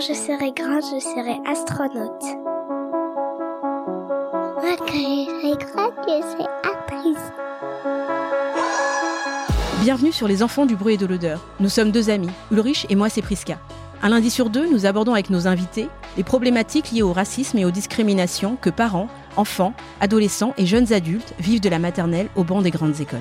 Quand je serai grande, je serai astronaute. Moi, quand je serai grande, je serai actrice. Bienvenue sur Les Enfants du bruit et de l'odeur. Nous sommes deux amis, Ulrich et moi c'est Priska. Un lundi sur deux, nous abordons avec nos invités les problématiques liées au racisme et aux discriminations que parents, enfants, adolescents et jeunes adultes vivent de la maternelle au banc des grandes écoles.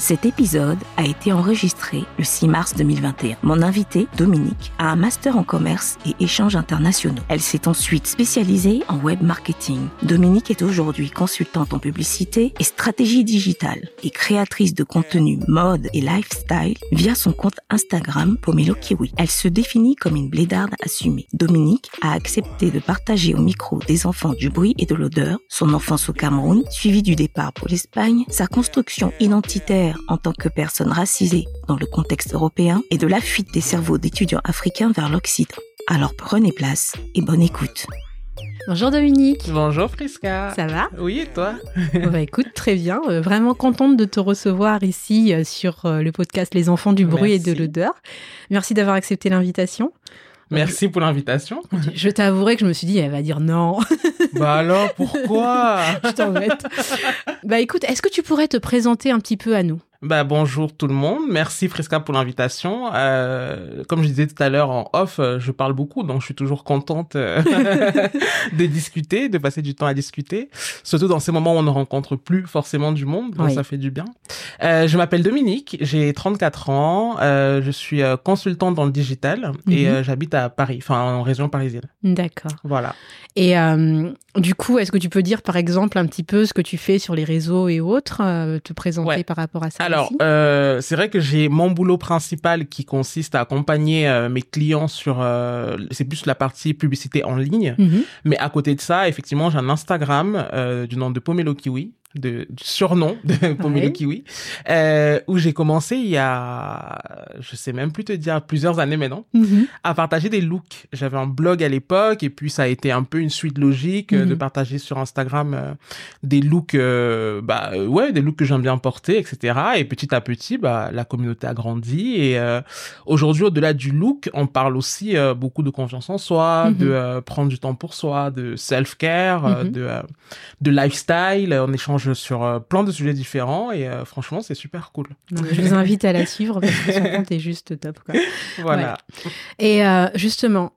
Cet épisode a été enregistré le 6 mars 2021. Mon invitée, Dominique, a un master en commerce et échanges internationaux. Elle s'est ensuite spécialisée en web marketing. Dominique est aujourd'hui consultante en publicité et stratégie digitale et créatrice de contenu mode et lifestyle via son compte Instagram Pomelo Kiwi. Elle se définit comme une blédarde assumée. Dominique a accepté de partager au micro des enfants du bruit et de l'odeur son enfance au Cameroun, suivi du départ pour l'Espagne, sa construction identitaire en tant que personne racisée dans le contexte européen et de la fuite des cerveaux d'étudiants africains vers l'Occident. Alors prenez place et bonne écoute. Bonjour Dominique. Bonjour Friska. Ça va? Oui, et toi? Bah, Écoute, très bien. Euh, vraiment contente de te recevoir ici euh, sur euh, le podcast Les enfants du bruit et de l'odeur. Merci d'avoir accepté l'invitation. Merci pour l'invitation. Je t'avouerai que je me suis dit, elle va dire non. Bah alors, pourquoi? Je t'embête. Bah écoute, est-ce que tu pourrais te présenter un petit peu à nous? Bah bonjour tout le monde, merci Fresca pour l'invitation. Euh, comme je disais tout à l'heure en off, euh, je parle beaucoup, donc je suis toujours contente euh, de discuter, de passer du temps à discuter, surtout dans ces moments où on ne rencontre plus forcément du monde, donc ça fait du bien. Euh, je m'appelle Dominique, j'ai 34 ans, euh, je suis consultante dans le digital et mhm. j'habite à Paris, enfin en région parisienne. D'accord. Voilà. Et du coup, est-ce que tu peux dire par exemple un petit peu ce que tu fais sur les réseaux et autres, te présenter par rapport à ça? Alors, euh, c'est vrai que j'ai mon boulot principal qui consiste à accompagner euh, mes clients sur, euh, c'est plus la partie publicité en ligne. Mhm. Mais à côté de ça, effectivement, j'ai un Instagram euh, du nom de Pomelo Kiwi de surnom de Pomelo Kiwi, euh, où j'ai commencé il y a, je sais même plus te dire, plusieurs années maintenant, mhm. à partager des looks. J'avais un blog à l'époque et puis ça a été un peu une suite logique euh, de mhm. partager sur Instagram euh, des looks, euh, bah ouais, des looks que j'aime bien porter, etc. Et petit à petit, bah la communauté a grandi et aujourd'hui, au-delà du look, on parle aussi beaucoup de confiance en soi, mhm. de prendre du temps pour soi, de self-care, de de lifestyle. On échange sur euh, plein de sujets différents et euh, franchement, c'est super cool. je vous invite à la suivre parce que son compte est juste top. Quoi. Voilà. Et euh, justement,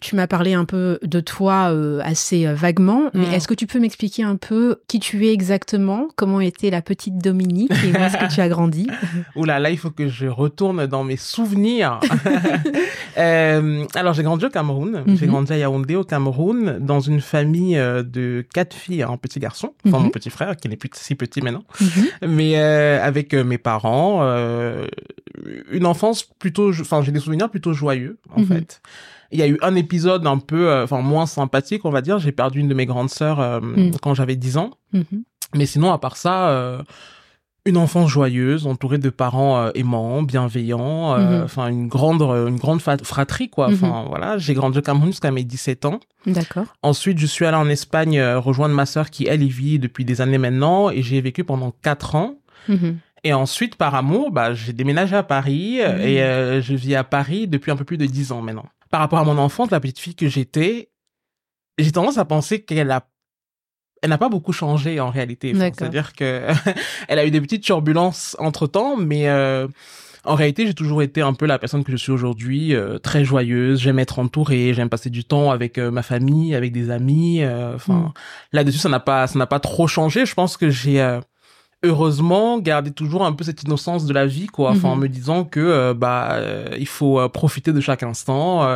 tu m'as parlé un peu de toi assez vaguement, mais mm. est-ce que tu peux m'expliquer un peu qui tu es exactement, comment était la petite Dominique et où est-ce que tu as grandi? Oula, là, il faut que je retourne dans mes souvenirs. alors, j'ai grandi au Cameroun. J'ai mhm. grandi à Yaoundé au Cameroun dans une famille de quatre filles, un petit garçon, enfin mon mhm. petit frère qui n'est plus si petit maintenant, mhm. mais euh, avec euh, mes parents, euh, une enfance plutôt, enfin j'ai des souvenirs plutôt joyeux en mhm. fait. Il y a eu un épisode un peu, enfin moins sympathique on va dire. J'ai perdu une de mes grandes sœurs mhm. quand j'avais 10 ans, mais sinon à part ça une enfance joyeuse, entourée de parents euh, aimants, bienveillants, euh, mhm. enfin une grande une grande fratrie quoi. Mhm. Enfin voilà, j'ai grandi au Cameroun jusqu'à mes 17 ans. D'accord. Ensuite, je suis allé en Espagne euh, rejoindre ma sœur qui elle y vit depuis des années maintenant et j'ai vécu pendant quatre ans. Mhm. Et ensuite, par amour, bah, j'ai déménagé à Paris et je vis à Paris depuis un peu plus de dix ans maintenant. Par rapport à mon enfance, la petite fille que j'étais, j'ai tendance à penser qu'elle a elle n'a pas beaucoup changé en réalité. C'est-à-dire que elle a eu des petites turbulences entre temps, mais euh, en réalité, j'ai toujours été un peu la personne que je suis aujourd'hui, euh, très joyeuse. J'aime être entourée, j'aime passer du temps avec euh, ma famille, avec des amis. Enfin, mm. là-dessus, ça n'a pas, ça n'a pas trop changé. Je pense que j'ai heureusement garder toujours un peu cette innocence de la vie quoi enfin en Mhm. me disant que euh, bah euh, il faut euh, profiter de chaque instant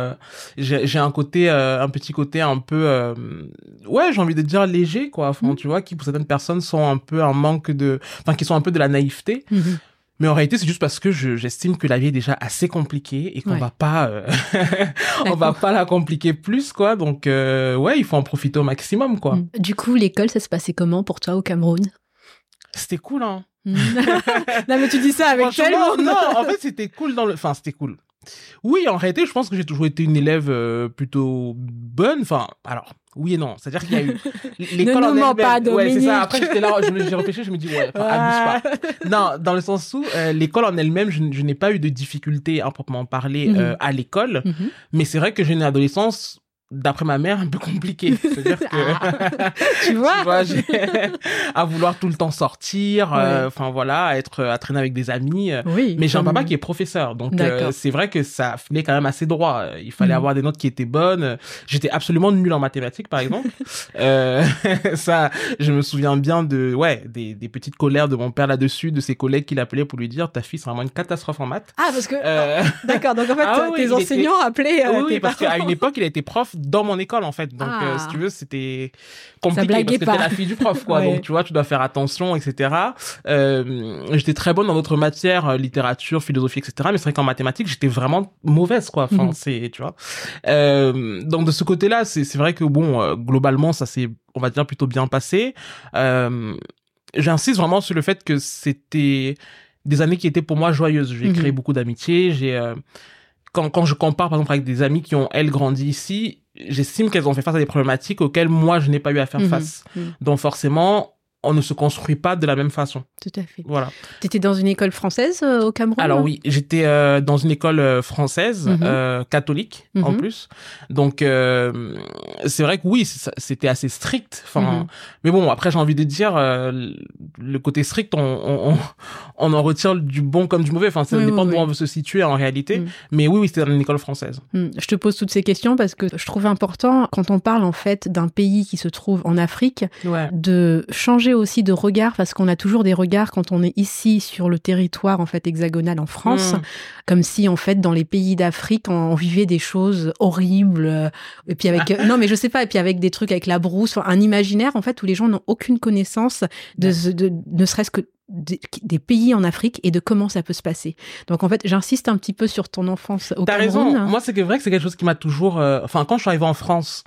j'ai un côté un petit côté un peu ouais j'ai envie de dire léger quoi enfin Mhm. tu vois qui pour certaines personnes sont un peu un manque de enfin qui sont un peu de la naïveté Mhm. mais en réalité c'est juste parce que je j'estime que la vie est déjà assez compliquée et qu'on Ouais. va pas euh, on va pas la compliquer plus quoi donc euh, ouais il faut en profiter au maximum quoi. Du coup, l'école, ça se passait comment pour toi au Cameroun? C'était cool hein non, mais tu dis ça avec tellement. non, en fait, c'était cool dans le. Enfin, c'était cool. Oui, en réalité, je pense que j'ai toujours été une élève euh, plutôt bonne. Enfin, alors, oui et non. C'est-à-dire qu'il y a eu l'école Ne en nous pas, Ouais, c'est Dominique. ça. Après, j'étais là, je me- j'ai réfléchi, je me dis, ouais, enfin, abuse pas. Non, dans le sens où euh, l'école en elle-même, je, je n'ai pas eu de difficultés à proprement parler Mhm. euh, à l'école. Mhm. Mais c'est vrai que j'ai une adolescence, d'après ma mère, un peu compliquée. C'est-à-dire que. Ah. Tu vois tu vois, à vouloir tout le temps sortir, euh, enfin voilà, à être à traîner avec des amis. euh, Oui. mais j'ai un papa qui est professeur, donc euh, c'est vrai que ça filait quand même assez droit. Il fallait Mhm. avoir des notes qui étaient bonnes. J'étais absolument nul en mathématiques, par exemple. euh, ça, je me souviens bien de, ouais, des, des petites colères de mon père là-dessus, de ses collègues qui l'appelaient pour lui dire, ta fille c'est vraiment une catastrophe en maths. Ah, parce que. D'accord, donc en fait, Ah tes enseignants appelaient. oui, tes parce qu'à une époque, il a été prof dans mon école, en fait. Donc, Ah. euh, si tu veux, c'était compliqué parce que t'es la fille du prof, quoi. Ouais. Donc, tu vois, tu dois faire attention, etc. Euh, j'étais très bonne dans d'autres matières, euh, littérature, philosophie, etc. Mais c'est vrai qu'en mathématiques, j'étais vraiment mauvaise, quoi. Enfin, Mhm. c'est, tu vois. Euh, donc, de ce côté-là, c'est, c'est vrai que, bon, globalement, ça s'est, on va dire, plutôt bien passé. J'insiste vraiment sur le fait que c'était des années qui étaient pour moi joyeuses. J'ai Mhm. créé beaucoup d'amitiés. J'ai quand, quand je compare par exemple avec des amis qui ont elles grandi ici, j'estime qu'elles ont fait face à des problématiques auxquelles moi je n'ai pas eu à faire Mhm. face. Mhm. Donc forcément, on ne se construit pas de la même façon. Tout à fait. Voilà. T'étais dans une école française euh, au Cameroun Alors oui, j'étais euh, dans une école euh, française, Mhm. euh, catholique en Mhm. plus. Donc c'est vrai que oui, c'était assez strict. Enfin, Mhm. mais bon, après j'ai envie de dire le côté strict, on, on, on, on en retire du bon comme du mauvais. Enfin, ça Oui, dépend oui, de où oui. on veut se situer en réalité. Mais oui, oui, c'était dans une école française. Je te pose toutes ces questions parce que je trouve important, quand on parle en fait d'un pays qui se trouve en Afrique, Ouais. de changer aussi de regard parce qu'on a toujours des regards quand on est ici sur le territoire en fait hexagonal en France, Mm. comme si en fait dans les pays d'Afrique on, on vivait des choses horribles euh, et puis avec non mais je sais pas et puis avec des trucs avec la brousse, un imaginaire en fait où les gens n'ont aucune connaissance de, ce- de ne serait-ce que des, pays en Afrique et de comment ça peut se passer. Donc en fait, j'insiste un petit peu sur ton enfance au T'as raison. Moi, c'est que vrai que c'est quelque chose qui m'a toujours. euh, Enfin, quand je suis arrivé en France.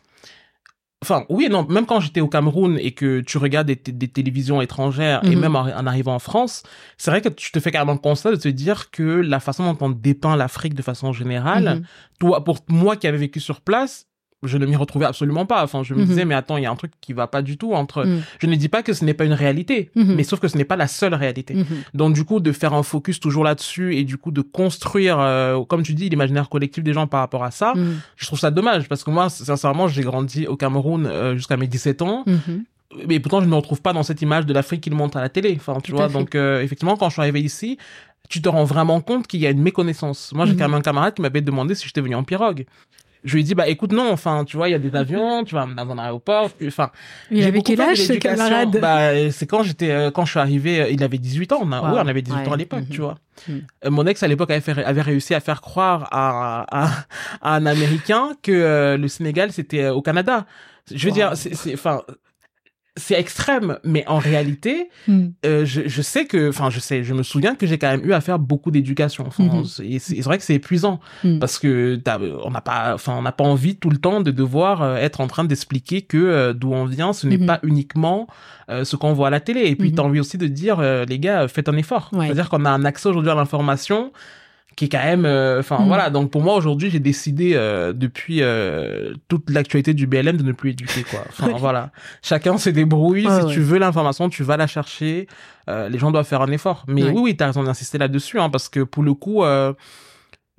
Enfin, oui et non. Même quand j'étais au Cameroun et que tu regardes des, télévisions étrangères et Mhm. même en, en arrivant en France, c'est vrai que tu te fais carrément le constat de te dire que la façon dont on dépeint l'Afrique de façon générale, Mhm. toi, pour moi qui avais vécu sur place, je ne m'y retrouvais absolument pas. Enfin, je me Mhm. disais, mais attends, il y a un truc qui va pas du tout entre. Mhm. Je ne dis pas que ce n'est pas une réalité, Mhm. mais sauf que ce n'est pas la seule réalité. Donc du coup, de faire un focus toujours là-dessus et du coup de construire, euh, comme tu dis, l'imaginaire collectif des gens par rapport à ça, je trouve ça dommage parce que moi, sincèrement, j'ai grandi au Cameroun euh, jusqu'à mes 17 ans, mais pourtant je ne me retrouve pas dans cette image de l'Afrique qu'ils montrent à la télé. Enfin, tu Tout vois. Donc euh, effectivement, quand je suis arrivé ici, tu te rends vraiment compte qu'il y a une méconnaissance. Moi, j'ai quand même un camarade qui m'avait demandé si j'étais venu en pirogue. Je lui ai dit, bah écoute, non, enfin, tu vois, il y a des avions, tu vas dans un aéroport, enfin, Il avait quel âge ce camarade Bah, c'est quand j'étais, euh, quand je suis arrivé, euh, il avait 18 ans. On a, Wow. oui, on avait 18 ans à Ouais. l'époque, Mhm. tu vois. Mhm. Euh, mon ex à l'époque avait, fait- avait réussi à faire croire à, à, à un Américain que euh, le Sénégal c'était euh, au Canada. Je veux Wow. dire, c'est, enfin, c'est extrême, mais en réalité, Hmm. euh, je, je sais que, enfin, je sais, je me souviens que j'ai quand même eu à faire beaucoup d'éducation. Enfin, Mhm. c'est- et c'est, vrai que c'est épuisant Mhm. parce que on n'a pas, enfin, on n'a pas envie tout le temps de devoir euh, être en train d'expliquer que euh, d'où on vient, ce n'est pas uniquement euh, ce qu'on voit à la télé. Et puis, Mhm. t'as envie aussi de dire, les gars, faites un effort. Ouais. C'est-à-dire qu'on a un accès aujourd'hui à l'information qui est quand même, euh, enfin Mhm. voilà. Donc pour moi aujourd'hui, j'ai décidé euh, depuis euh, toute l'actualité du BLM de ne plus éduquer quoi. Enfin voilà, chacun se débrouille. Si ouais. tu veux l'information, tu vas la chercher. Les gens doivent faire un effort. Mais oui, oui, t'as raison d'insister là-dessus, hein, parce que pour le coup.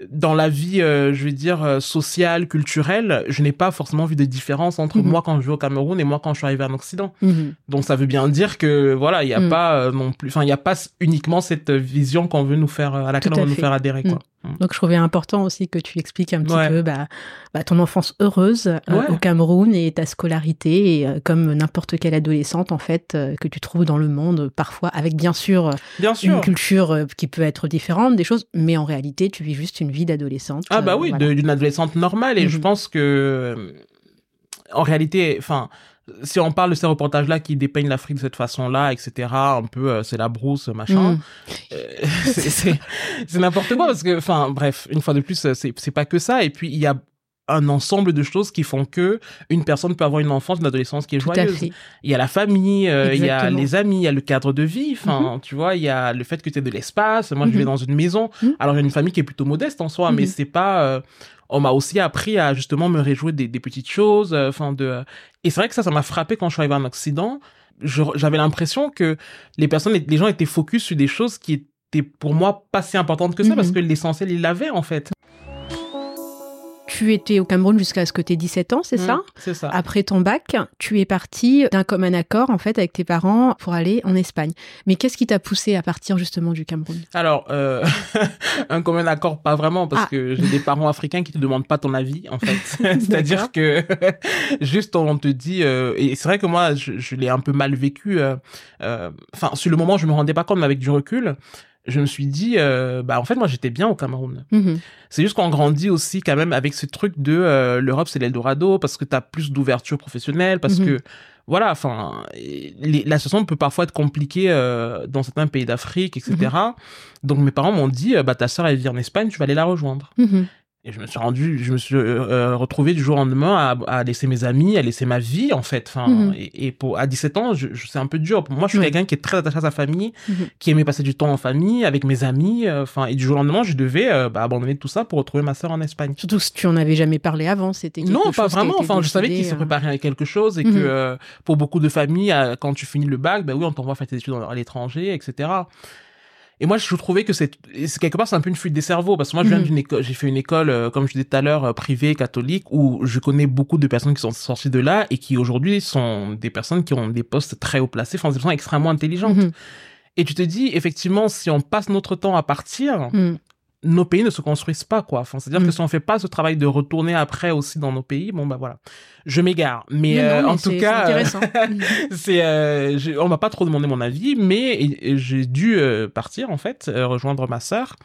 Dans la vie, euh, je veux dire, euh, sociale, culturelle, je n'ai pas forcément vu de différence entre Mhm. moi quand je vais au Cameroun et moi quand je suis arrivé en Occident. Mhm. Donc ça veut bien dire que voilà, il y a Mm. pas euh, non plus, enfin il y a pas uniquement cette vision qu'on veut nous faire, à laquelle à on veut nous faire adhérer quoi. Donc je trouvais important aussi que tu expliques un petit Ouais. peu bah, bah, ton enfance heureuse euh, au Cameroun et ta scolarité, et, euh, comme n'importe quelle adolescente en fait euh, que tu trouves dans le monde, parfois avec bien sûr Bien sûr. une culture qui peut être différente des choses, mais en réalité tu vis juste une vie d'adolescente. Ah bah oui, voilà. d'une adolescente normale. Et je Mhm. pense que, en réalité, enfin, si on parle de ces reportages-là qui dépeignent l'Afrique de cette façon-là, etc., un peu, euh, c'est la brousse, machin. Mm. euh, c'est- n'importe quoi parce que, enfin, bref, une fois de plus, euh, c'est pas que ça. Et puis il y a un ensemble de choses qui font que une personne peut avoir une enfance, une adolescence qui est Tout à joyeuse. fait. Il y a la famille, euh, il y a les amis, il y a le cadre de vie. Enfin, tu vois, il y a le fait que tu aies de l'espace. Moi, je vais dans une maison. Mhm. Alors, j'ai une famille qui est plutôt modeste en soi, mais Mhm. c'est pas. Euh, on m'a aussi appris à justement me réjouir des, des petites choses. euh, Enfin, de. Et c'est vrai que ça, ça m'a frappé quand je suis arrivé en Occident. J'avais l'impression que les personnes, les gens étaient focus sur des choses qui étaient pour moi pas si importantes que ça, Mhm. parce que l'essentiel, ils l'avaient en fait. Tu étais au Cameroun jusqu'à ce que tu aies 17 ans, c'est ça Mhm, C'est ça. Après ton bac, tu es parti d'un commun accord en fait avec tes parents pour aller en Espagne. Mais qu'est-ce qui t'a poussé à partir justement du Cameroun? Alors, euh, un commun accord, pas vraiment, parce Ah. que j'ai des parents africains qui te demandent pas ton avis, en fait. C'est-à-dire que juste on te dit, euh, et c'est vrai que moi, je, je l'ai un peu mal vécu. euh, euh, Enfin, sur le moment, je me rendais pas compte, mais avec du recul, je me suis dit, euh, bah en fait, moi, j'étais bien au Cameroun. Mhm. C'est juste qu'on grandit aussi quand même avec ce truc de euh, l'Europe, c'est l'Eldorado, parce que t'as plus d'ouverture professionnelle, parce Mhm. que voilà, enfin, la situation peut parfois être compliquée euh, dans certains pays d'Afrique, etc. Mhm. Donc mes parents m'ont dit, bah ta sœur elle vit en Espagne, tu vas aller la rejoindre. Mhm. Et je me suis rendu, je me suis euh, euh, retrouvé du jour au lendemain à, à laisser mes amis, à laisser ma vie en fait. Enfin, Mhm. et, et pour à 17 ans, je, je- c'est un peu dur. Pour moi, je suis quelqu'un qui est très attaché à sa famille, Mhm. qui aimait passer du temps en famille avec mes amis. euh, Enfin, et du jour au lendemain, je devais euh, bah, abandonner tout ça pour retrouver ma sœur en Espagne. Surtout si tu en avais jamais parlé avant, c'était Non, chose pas vraiment. Enfin, je savais qu'il se euh, préparait à quelque chose et Mhm. que euh, pour beaucoup de familles, quand tu finis le bac, ben oui, on t'envoie faire tes études à l'étranger, etc. Et moi, je trouvais que c'est quelque part c'est un peu une fuite des cerveaux parce que moi, je viens Mhm. d'une école, j'ai fait une école, euh, comme je disais tout à l'heure, euh, privée catholique où je connais beaucoup de personnes qui sont sorties de là et qui aujourd'hui sont des personnes qui ont des postes très haut placés, enfin des personnes extrêmement intelligentes. Mhm. Et tu te dis effectivement, si on passe notre temps à partir, Mhm. Nos pays ne se construisent pas quoi. Enfin, c'est-à-dire Mm. que si on fait pas ce travail de retourner après aussi dans nos pays, bon bah voilà. Je m'égare, mais, euh, mais en tout cas, euh, c'est euh, je- on m'a pas trop demandé mon avis, mais j'ai dû euh, partir en fait, euh, rejoindre ma sœur.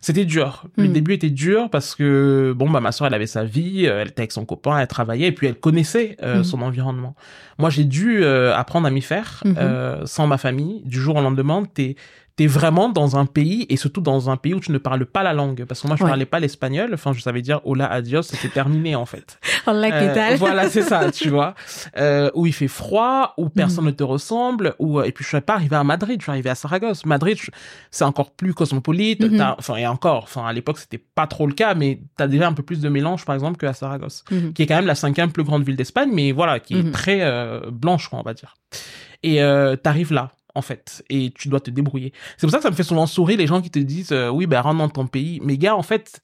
C'était dur. Le Mm. début était dur parce que bon bah ma sœur elle avait sa vie, euh, elle était avec son copain, elle travaillait et puis elle connaissait euh, Mm. son environnement. Moi j'ai dû euh, apprendre à m'y faire Mhm. euh, sans ma famille. Du jour au lendemain, t'es t'es vraiment dans un pays et surtout dans un pays où tu ne parles pas la langue parce que moi je Ouais. parlais pas l'espagnol. Enfin je savais dire hola adios, c'était terminé en fait. Hola, ¿qué Euh, voilà, c'est ça, tu vois. Euh, où il fait froid, où personne ne te ressemble, où et puis je suis pas arrivé à Madrid, je suis arrivé à Saragosse. Madrid, je- c'est encore plus cosmopolite. Mhm. t'as- Enfin et encore, enfin à l'époque c'était pas trop le cas, mais t'as déjà un peu plus de mélange par exemple que à Saragosse, Mhm. qui est quand même la cinquième plus grande ville d'Espagne, mais voilà, qui est Mhm. très euh, blanche, quoi, on va dire. Et euh, t'arrives là. En fait, et tu dois te débrouiller. C'est pour ça que ça me fait souvent sourire les gens qui te disent euh, oui ben rentre dans ton pays. Mais gars, en fait,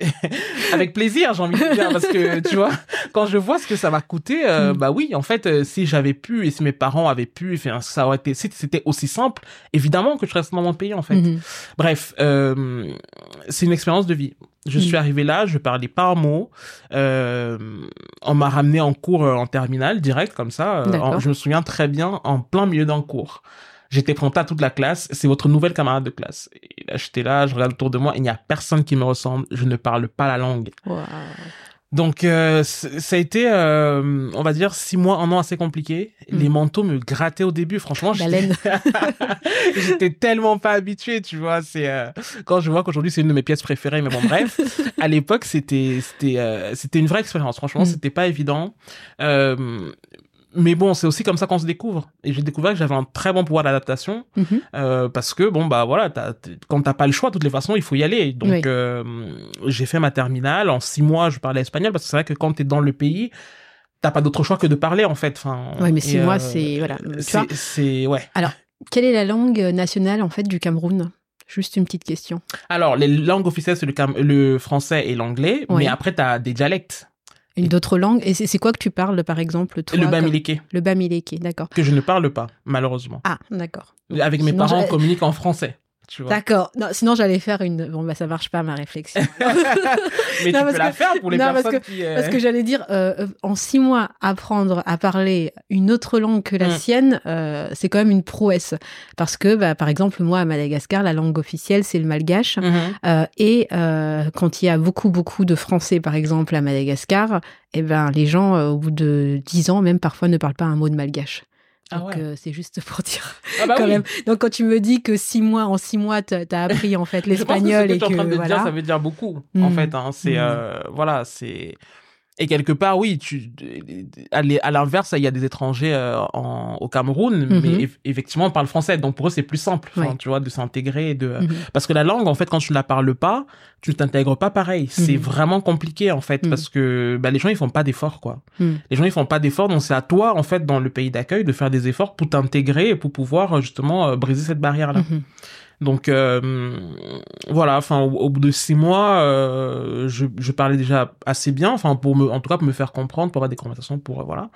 avec plaisir, j'ai envie de dire, parce que tu vois, quand je vois ce que ça m'a coûté, euh, Mm. bah oui, en fait, euh, si j'avais pu et si mes parents avaient pu, enfin, ça aurait été, si c'était aussi simple, évidemment que je reste dans mon pays, en fait. Mhm. Bref, euh, c'est une expérience de vie. Je suis arrivé là, je parlais pas un mot. Euh, on m'a ramené en cours euh, en terminale, direct, comme ça. Euh, en- je me souviens très bien, en plein milieu d'un cours. J'étais présenté à toute la classe. C'est votre nouvelle camarade de classe. Et là, j'étais là, je regarde autour de moi, il n'y a personne qui me ressemble. Je ne parle pas la langue. Donc, euh, ça a été, euh, on va dire, six mois, un an assez compliqué. Mm. Les manteaux me grattaient au début. Franchement, j'étais- tellement pas habitué, tu vois. C'est euh, quand je vois qu'aujourd'hui c'est une de mes pièces préférées, mais bon bref. à l'époque c'était c'était c'était une vraie expérience. Franchement, Mm. c'était pas évident. Mais bon, c'est aussi comme ça qu'on se découvre. Et j'ai découvert que j'avais un très bon pouvoir d'adaptation Mhm. euh, parce que bon bah voilà, t- quand t'as pas le choix, de toutes les façons, il faut y aller. Donc Oui. euh, j'ai fait ma terminale en six mois, je parlais espagnol parce que c'est vrai que quand t'es dans le pays, t'as pas d'autre choix que de parler en fait. Enfin. Ouais, mais six mois, euh, c'est- voilà, c'est ouais. Quelle est la langue nationale en fait du Cameroun? Juste une petite question. Alors, les langues officielles, c'est le, le français et l'anglais, mais après, tu as des dialectes. Une d'autres langues Et c'est quoi que tu parles par exemple toi, le comme- bamileke, Le bamileke, d'accord. que je ne parle pas, malheureusement. Ah, d'accord. Avec mes Sinon, parents, on communique en français. Tu vois. D'accord. Non, sinon j'allais faire une. Bon bah ça marche pas ma réflexion. mais Non, tu parce peux la que- faire pour les non, parce que- qui. euh, Parce que j'allais dire, euh, euh, en six mois, apprendre à parler une autre langue que la Mm. sienne, euh, c'est quand même une prouesse. Parce que, bah, par exemple, moi, à Madagascar, la langue officielle, c'est le malgache. Mhm. Euh, et euh, quand il y a beaucoup, beaucoup de Français, par exemple, à Madagascar, eh ben, les gens, au bout de dix ans, même parfois, ne parlent pas un mot de malgache. Ah ouais. euh, c'est juste pour dire Ah bah quand oui. même. Donc, quand tu me dis que six mois, en six mois, t'as as appris en fait que l'espagnol ce et que tu es en train que de voilà. dire, ça veut dire beaucoup, en Mm. fait. Hein. C'est Mm. euh, voilà, c'est et quelque part, oui, tu à l'inverse, il y a des étrangers euh, en, au Cameroun, Mhm. mais eff- effectivement, ils parlent français, donc pour eux, c'est plus simple, Ouais. tu vois, de s'intégrer, de Mhm. parce que la langue, en fait, quand tu ne la parles pas, tu ne t'intègres pas pareil. C'est Mhm. vraiment compliqué, en fait, parce que bah, les gens, ils font pas d'efforts, quoi. Les gens, ils font pas d'efforts, donc c'est à toi, en fait, dans le pays d'accueil, de faire des efforts pour t'intégrer et pour pouvoir justement euh, briser cette barrière-là. Donc euh, voilà, enfin au, bout de six mois, euh, je, je parlais déjà assez bien, enfin pour me, en tout cas pour me faire comprendre, pour avoir des conversations, pour euh, voilà.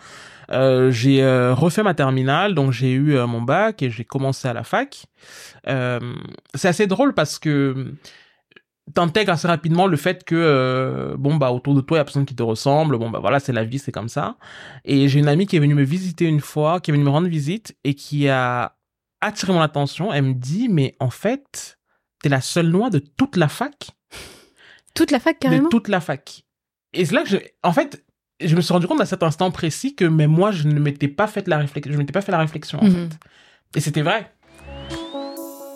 Euh, j'ai euh, refait ma terminale, donc j'ai eu euh, mon bac et j'ai commencé à la fac. C'est assez drôle parce que t'intègres assez rapidement le fait que euh, bon bah autour de toi il y a personne qui te ressemble bon bah voilà c'est la vie c'est comme ça et j'ai une amie qui est venue me visiter une fois qui est venue me rendre visite et qui a attiré mon attention elle me dit mais en fait t'es la seule noire de toute la fac. Toute la fac, carrément? de toute la fac. Et c'est là que je en fait je me suis rendu compte à cet instant précis que même moi je ne m'étais pas fait la réflexion je m'étais pas fait la réflexion en Mhm. fait. Et c'était vrai.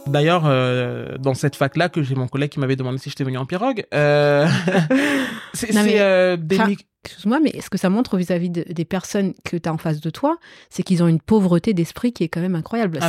D'ailleurs, euh, dans cette fac-là, que j'ai mon collègue qui m'avait demandé si j'étais venu en pirogue, euh, c'est euh, des Excuse-moi, mais ce que ça montre vis-à-vis de- des personnes que tu as en face de toi, c'est qu'ils ont une pauvreté d'esprit qui est quand même incroyable. Ah,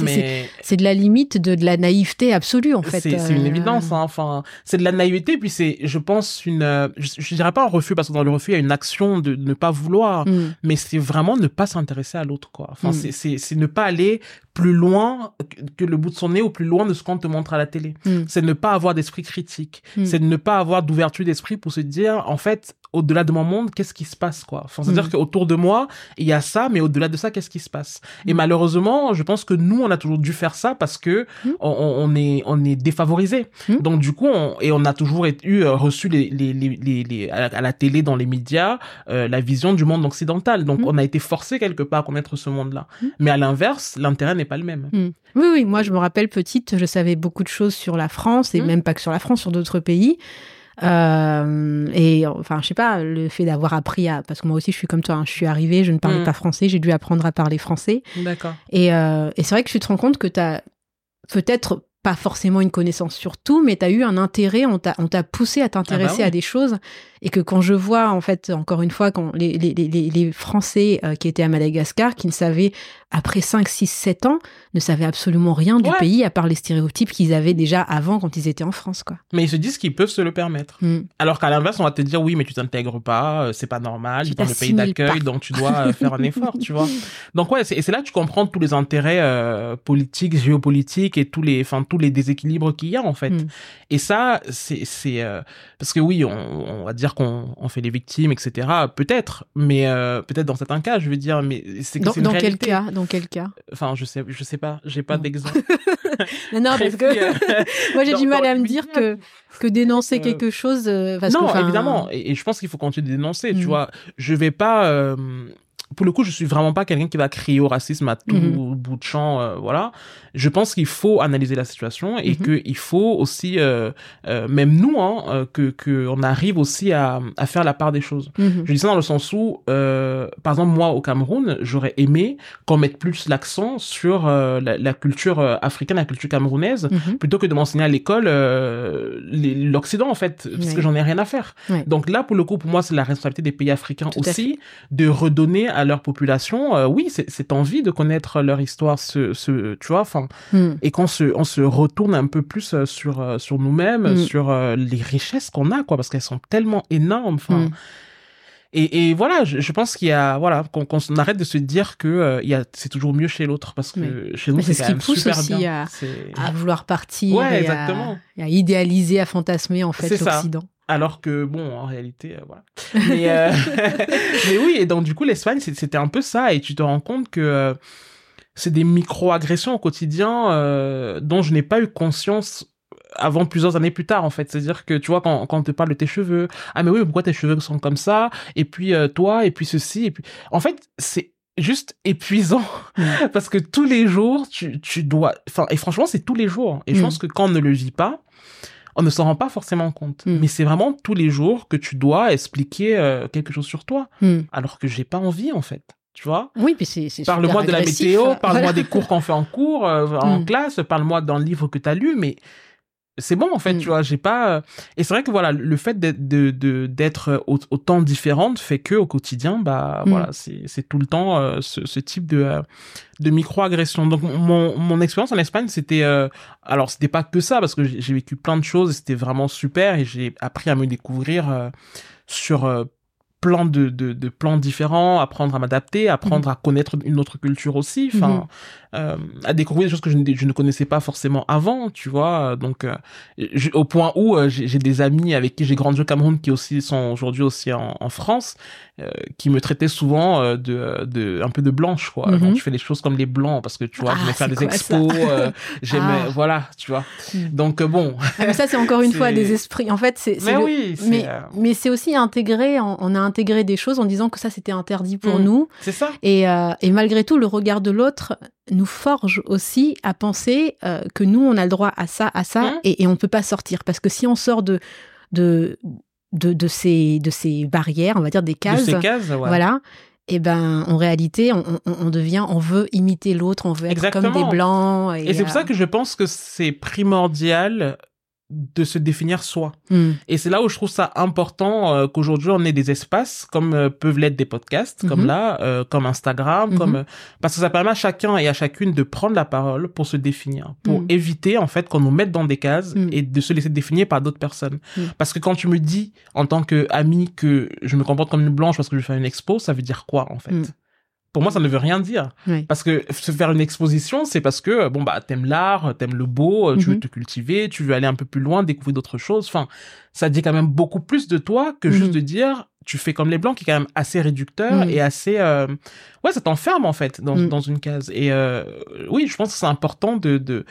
C'est- de la limite de, de la naïveté absolue, en fait. c'est une Euh, évidence. Hein. Enfin, c'est de la naïveté, puis c'est, je pense, une. euh, Je, je dirais pas un refus parce que dans le refus il y a une action de ne pas vouloir, mm, mais c'est vraiment ne pas s'intéresser à l'autre, quoi. Enfin, Mm. c'est- ne pas aller plus loin que- le bout de son nez ou plus loin de ce qu'on te montre à la télé. mm, C'est ne pas avoir d'esprit critique. Mm. C'est de ne pas avoir d'ouverture d'esprit pour se dire, en fait, au-delà de mon monde, qu'est-ce qui se passe, quoi? Enfin, c'est-à-dire Mm. qu'autour de moi, il y a ça, mais au-delà de ça, qu'est-ce qui se passe? Et Mm. malheureusement, je pense que nous, on a toujours dû faire ça parce que Mm. on, on est, on est défavorisé. Donc, du coup, on, et on a toujours eu euh, reçu les, les, les, les, les- à, la, télé, dans les médias, euh, la vision du monde occidental. Donc, on a été forcé quelque part à connaître ce monde-là. Mais à l'inverse, l'intérêt n'est pas le même. Oui, oui, moi je me rappelle petite, je savais beaucoup de choses sur la France, et même pas que sur la France, sur d'autres pays. Euh, et enfin, je sais pas, le fait d'avoir appris à. Parce que moi aussi, je suis comme toi, hein, je suis arrivée, je ne parlais Mm. pas français, j'ai dû apprendre à parler français. D'accord. Et, euh, et c'est vrai que tu te rends compte que tu as peut-être pas forcément une connaissance sur tout, mais tu as eu un intérêt, on t'a on t'a poussé à t'intéresser Ah bah oui. à des choses. Et que quand je vois, en fait, encore une fois, quand les, les, les, les Français euh, qui étaient à Madagascar, qui ne savaient, après 5, 6, 7 ans, ne savaient absolument rien du Ouais. pays, à part les stéréotypes qu'ils avaient déjà avant quand ils étaient en France, quoi. Mais ils se disent qu'ils peuvent se le permettre. Mm. Alors qu'à l'inverse, on va te dire oui, mais tu t'intègres pas, euh, c'est pas normal, Tu es dans le pays d'accueil, donc tu dois euh, faire un effort, tu vois. Donc ouais, et c'est là que tu comprends tous les intérêts euh, politiques, géopolitiques et tous les, enfin tous les déséquilibres qu'il y a en fait. Mm. Et ça, c'est, c'est euh, parce que oui, on, on va dire qu'on on fait les victimes, etc. Peut-être, mais euh, peut-être dans certains cas, je veux dire, mais c'est que Dans, c'est une dans quel cas? Dans quel cas Enfin, je sais, je sais pas, j'ai pas d'exemple. Non, non, parce que euh, moi j'ai du mal à me dire que que dénoncer Euh, quelque chose. euh, parce non, que, évidemment. Et, et je pense qu'il faut continuer de dénoncer, tu Mhm. vois. Je vais pas... euh, pour le coup, je suis vraiment pas quelqu'un qui va crier au racisme à tout Mhm. bout de champ, euh, voilà. Je pense qu'il faut analyser la situation et Mhm. que il faut aussi, euh, euh, même nous, hein, que que on arrive aussi à, à faire la part des choses. mhm. Je dis ça dans le sens où, par exemple, moi au Cameroun, j'aurais aimé qu'on mette plus l'accent sur la, la culture africaine, la culture camerounaise, plutôt que de m'enseigner à l'école l'Occident en fait, parce que j'en ai rien à faire. Donc là, pour le coup, pour moi, c'est la responsabilité des pays africains Tout aussi de redonner à leur population, euh, oui, cette envie de connaître leur histoire, ce, ce, tu vois, enfin, Mm. et qu'on se, on se retourne un peu plus euh, sur, euh, sur nous-mêmes, Mm. sur euh, les richesses qu'on a, quoi, parce qu'elles sont tellement énormes, enfin. Mm. Et, et voilà, je, je pense qu'il y a, voilà, qu'on qu'on arrête de se dire que euh, il y a, c'est toujours mieux chez l'autre, parce que chez nous, c'est ce qui pousse super aussi à- à vouloir partir Ouais, et, à, et à idéaliser, à fantasmer en fait l'Occident. Alors que bon, en réalité, euh, voilà. Mais, euh, mais oui, et donc du coup, l'Espagne, c'était un peu ça, et tu te rends compte que euh, c'est des micro-agressions au quotidien dont je n'ai pas eu conscience avant plusieurs années plus tard en fait c'est à dire que tu vois quand, quand on te parle de tes cheveux ah mais oui pourquoi tes cheveux sont comme ça? Et puis toi et puis ceci et puis en fait c'est juste épuisant Mm. parce que tous les jours tu, tu dois enfin et franchement c'est tous les jours et je Mm. pense que quand on ne le vit pas on ne s'en rend pas forcément compte Mm. mais c'est vraiment tous les jours que tu dois expliquer euh, quelque chose sur toi Hmm. alors que j'ai pas envie en fait tu vois? Oui, puis c'est c'est Parle-moi de la météo, parle-moi Voilà. des cours qu'on fait en cours, euh, en Mm. classe, parle-moi d'un livre que tu as lu, mais c'est bon en fait, Mm. tu vois, j'ai pas... Et c'est vrai que voilà, le fait d'être de, de, d'être au- autant différente fait que au quotidien, bah Mm. voilà, c'est c'est tout le temps euh, ce, ce type de, euh, de micro-agression. Donc mon, mon expérience en Espagne, c'était... euh, alors c'était pas que ça, parce que j'ai vécu plein de choses, et c'était vraiment super, et j'ai appris à me découvrir sur... euh, plein de, de, de plans différents, apprendre à m'adapter, apprendre à connaître une autre culture aussi, enfin, Mhm. euh, à découvrir des choses que je ne, je ne connaissais pas forcément avant, tu vois. Donc, euh, je- au point où euh, j'ai j'ai des amis avec qui j'ai grandi au Cameroun qui aussi sont aujourd'hui aussi en, en France, euh, qui me traitaient souvent euh, de, de un peu de blanche, quoi. Mhm. Genre, tu fais les choses comme les blancs parce que tu vois, Ah, j'aimais faire des expos, euh, j'aimais, Ah. voilà, tu vois. Mhm. Donc euh, bon, Ah, mais ça, c'est encore une fois des esprits. En fait, c'est. mais le- oui, c'est Mais, euh, mais c'est aussi intégré, on, a intégré des choses en disant que ça c'était interdit pour Mm. nous. c'est ça. Et, euh, et malgré tout, le regard de l'autre nous forge aussi à penser euh, que nous, on a le droit à ça, à ça, Mm. et, et on ne peut pas sortir. Parce que si on sort de, de, de, de ces, de ces barrières, on va dire des De cases, ces cases, ouais. voilà, et ben en réalité, on, on- on devient, on veut imiter l'autre, on veut être comme Exactement. des blancs. Et, Et c'est pour ça euh, que je pense que c'est primordial de se définir soi. mm, Et c'est là où je trouve ça important euh, qu'aujourd'hui on ait des espaces comme euh, peuvent l'être des podcasts, comme Mhm. là, euh, comme Instagram, Mhm. comme parce que ça permet à chacun et à chacune de prendre la parole pour se définir, pour Mhm. éviter en fait qu'on nous mette dans des cases Mhm. et de se laisser définir par d'autres personnes. Parce que quand tu me dis en tant que ami que je me comporte comme une blanche parce que je fais une expo, ça veut dire quoi en fait? Pour moi, ça ne veut rien dire. Parce que se faire une exposition, c'est parce que bon bah t'aimes l'art, t'aimes le beau, tu veux Mhm. te cultiver, tu veux aller un peu plus loin, découvrir d'autres choses. Enfin, ça dit quand même beaucoup plus de toi que juste Mhm. de dire tu fais comme les blancs, qui est quand même assez réducteur Mhm. et assez euh, ouais, ça t'enferme en fait dans, dans une case. Et euh, oui, je pense que c'est important de de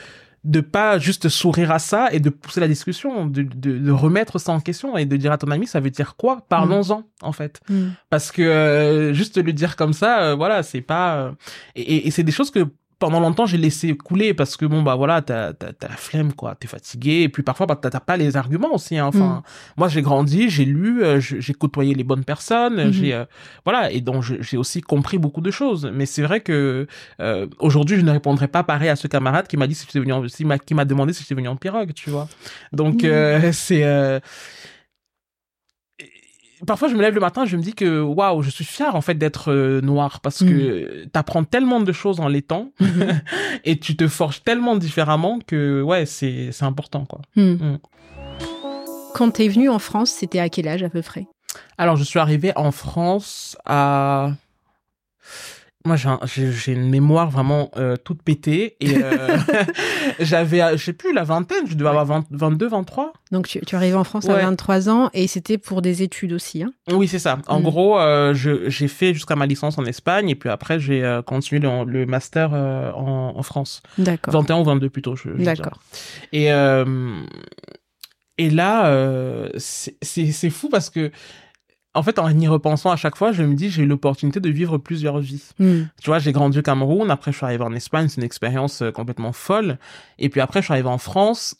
de pas juste sourire à ça et de pousser la discussion, de, de, de remettre ça en question et de dire à ton ami ça veut dire quoi? Parlons-en en fait Mm. parce que euh, juste le dire comme ça euh, voilà c'est pas euh, et c'est des choses que pendant longtemps j'ai laissé couler parce que bon bah voilà t'as t'as t'as la flemme quoi t'es fatigué et puis parfois bah, t'as t'as pas les arguments aussi hein. enfin moi j'ai grandi j'ai lu euh, j'ai côtoyé les bonnes personnes Mhm. j'ai euh, voilà et donc j'ai aussi compris beaucoup de choses mais c'est vrai que euh, aujourd'hui je ne répondrai pas pareil à ce camarade qui m'a dit si j'étais venu en, qui m'a demandé si j'étais venu en pirogue tu vois donc Mhm. euh, c'est euh, parfois je me lève le matin je me dis que waouh je suis fier en fait d'être euh, noir parce que t'apprends tellement de choses en l'étant Mhm. et tu te forges tellement différemment que ouais c'est c'est important quoi Mm. Mm. Quand t'es venu en France, c'était à quel âge à peu près? Alors je suis arrivé en France à moi j'ai un- j'ai j'ai une mémoire vraiment euh, toute pétée et euh, j'avais euh, je sais plus la vingtaine je devais avoir 20 22 23 Donc tu, tu es arrivé en France à Ouais. 23 ans et c'était pour des études aussi. Hein Oui, c'est ça. En Mm. gros, euh, j'ai fait jusqu'à ma licence en Espagne et puis après, j'ai continué le, le master en, en France. D'accord. 21 ou 22 plutôt, je, je dirais. D'accord. Et, et là, c'est fou parce que, en fait, en y repensant à chaque fois, je me dis, j'ai eu l'opportunité de vivre plusieurs vies. Mm. Tu vois, j'ai grandi au Cameroun, après je suis arrivé en Espagne, c'est une expérience euh, complètement folle. Et puis après, je suis arrivé en France,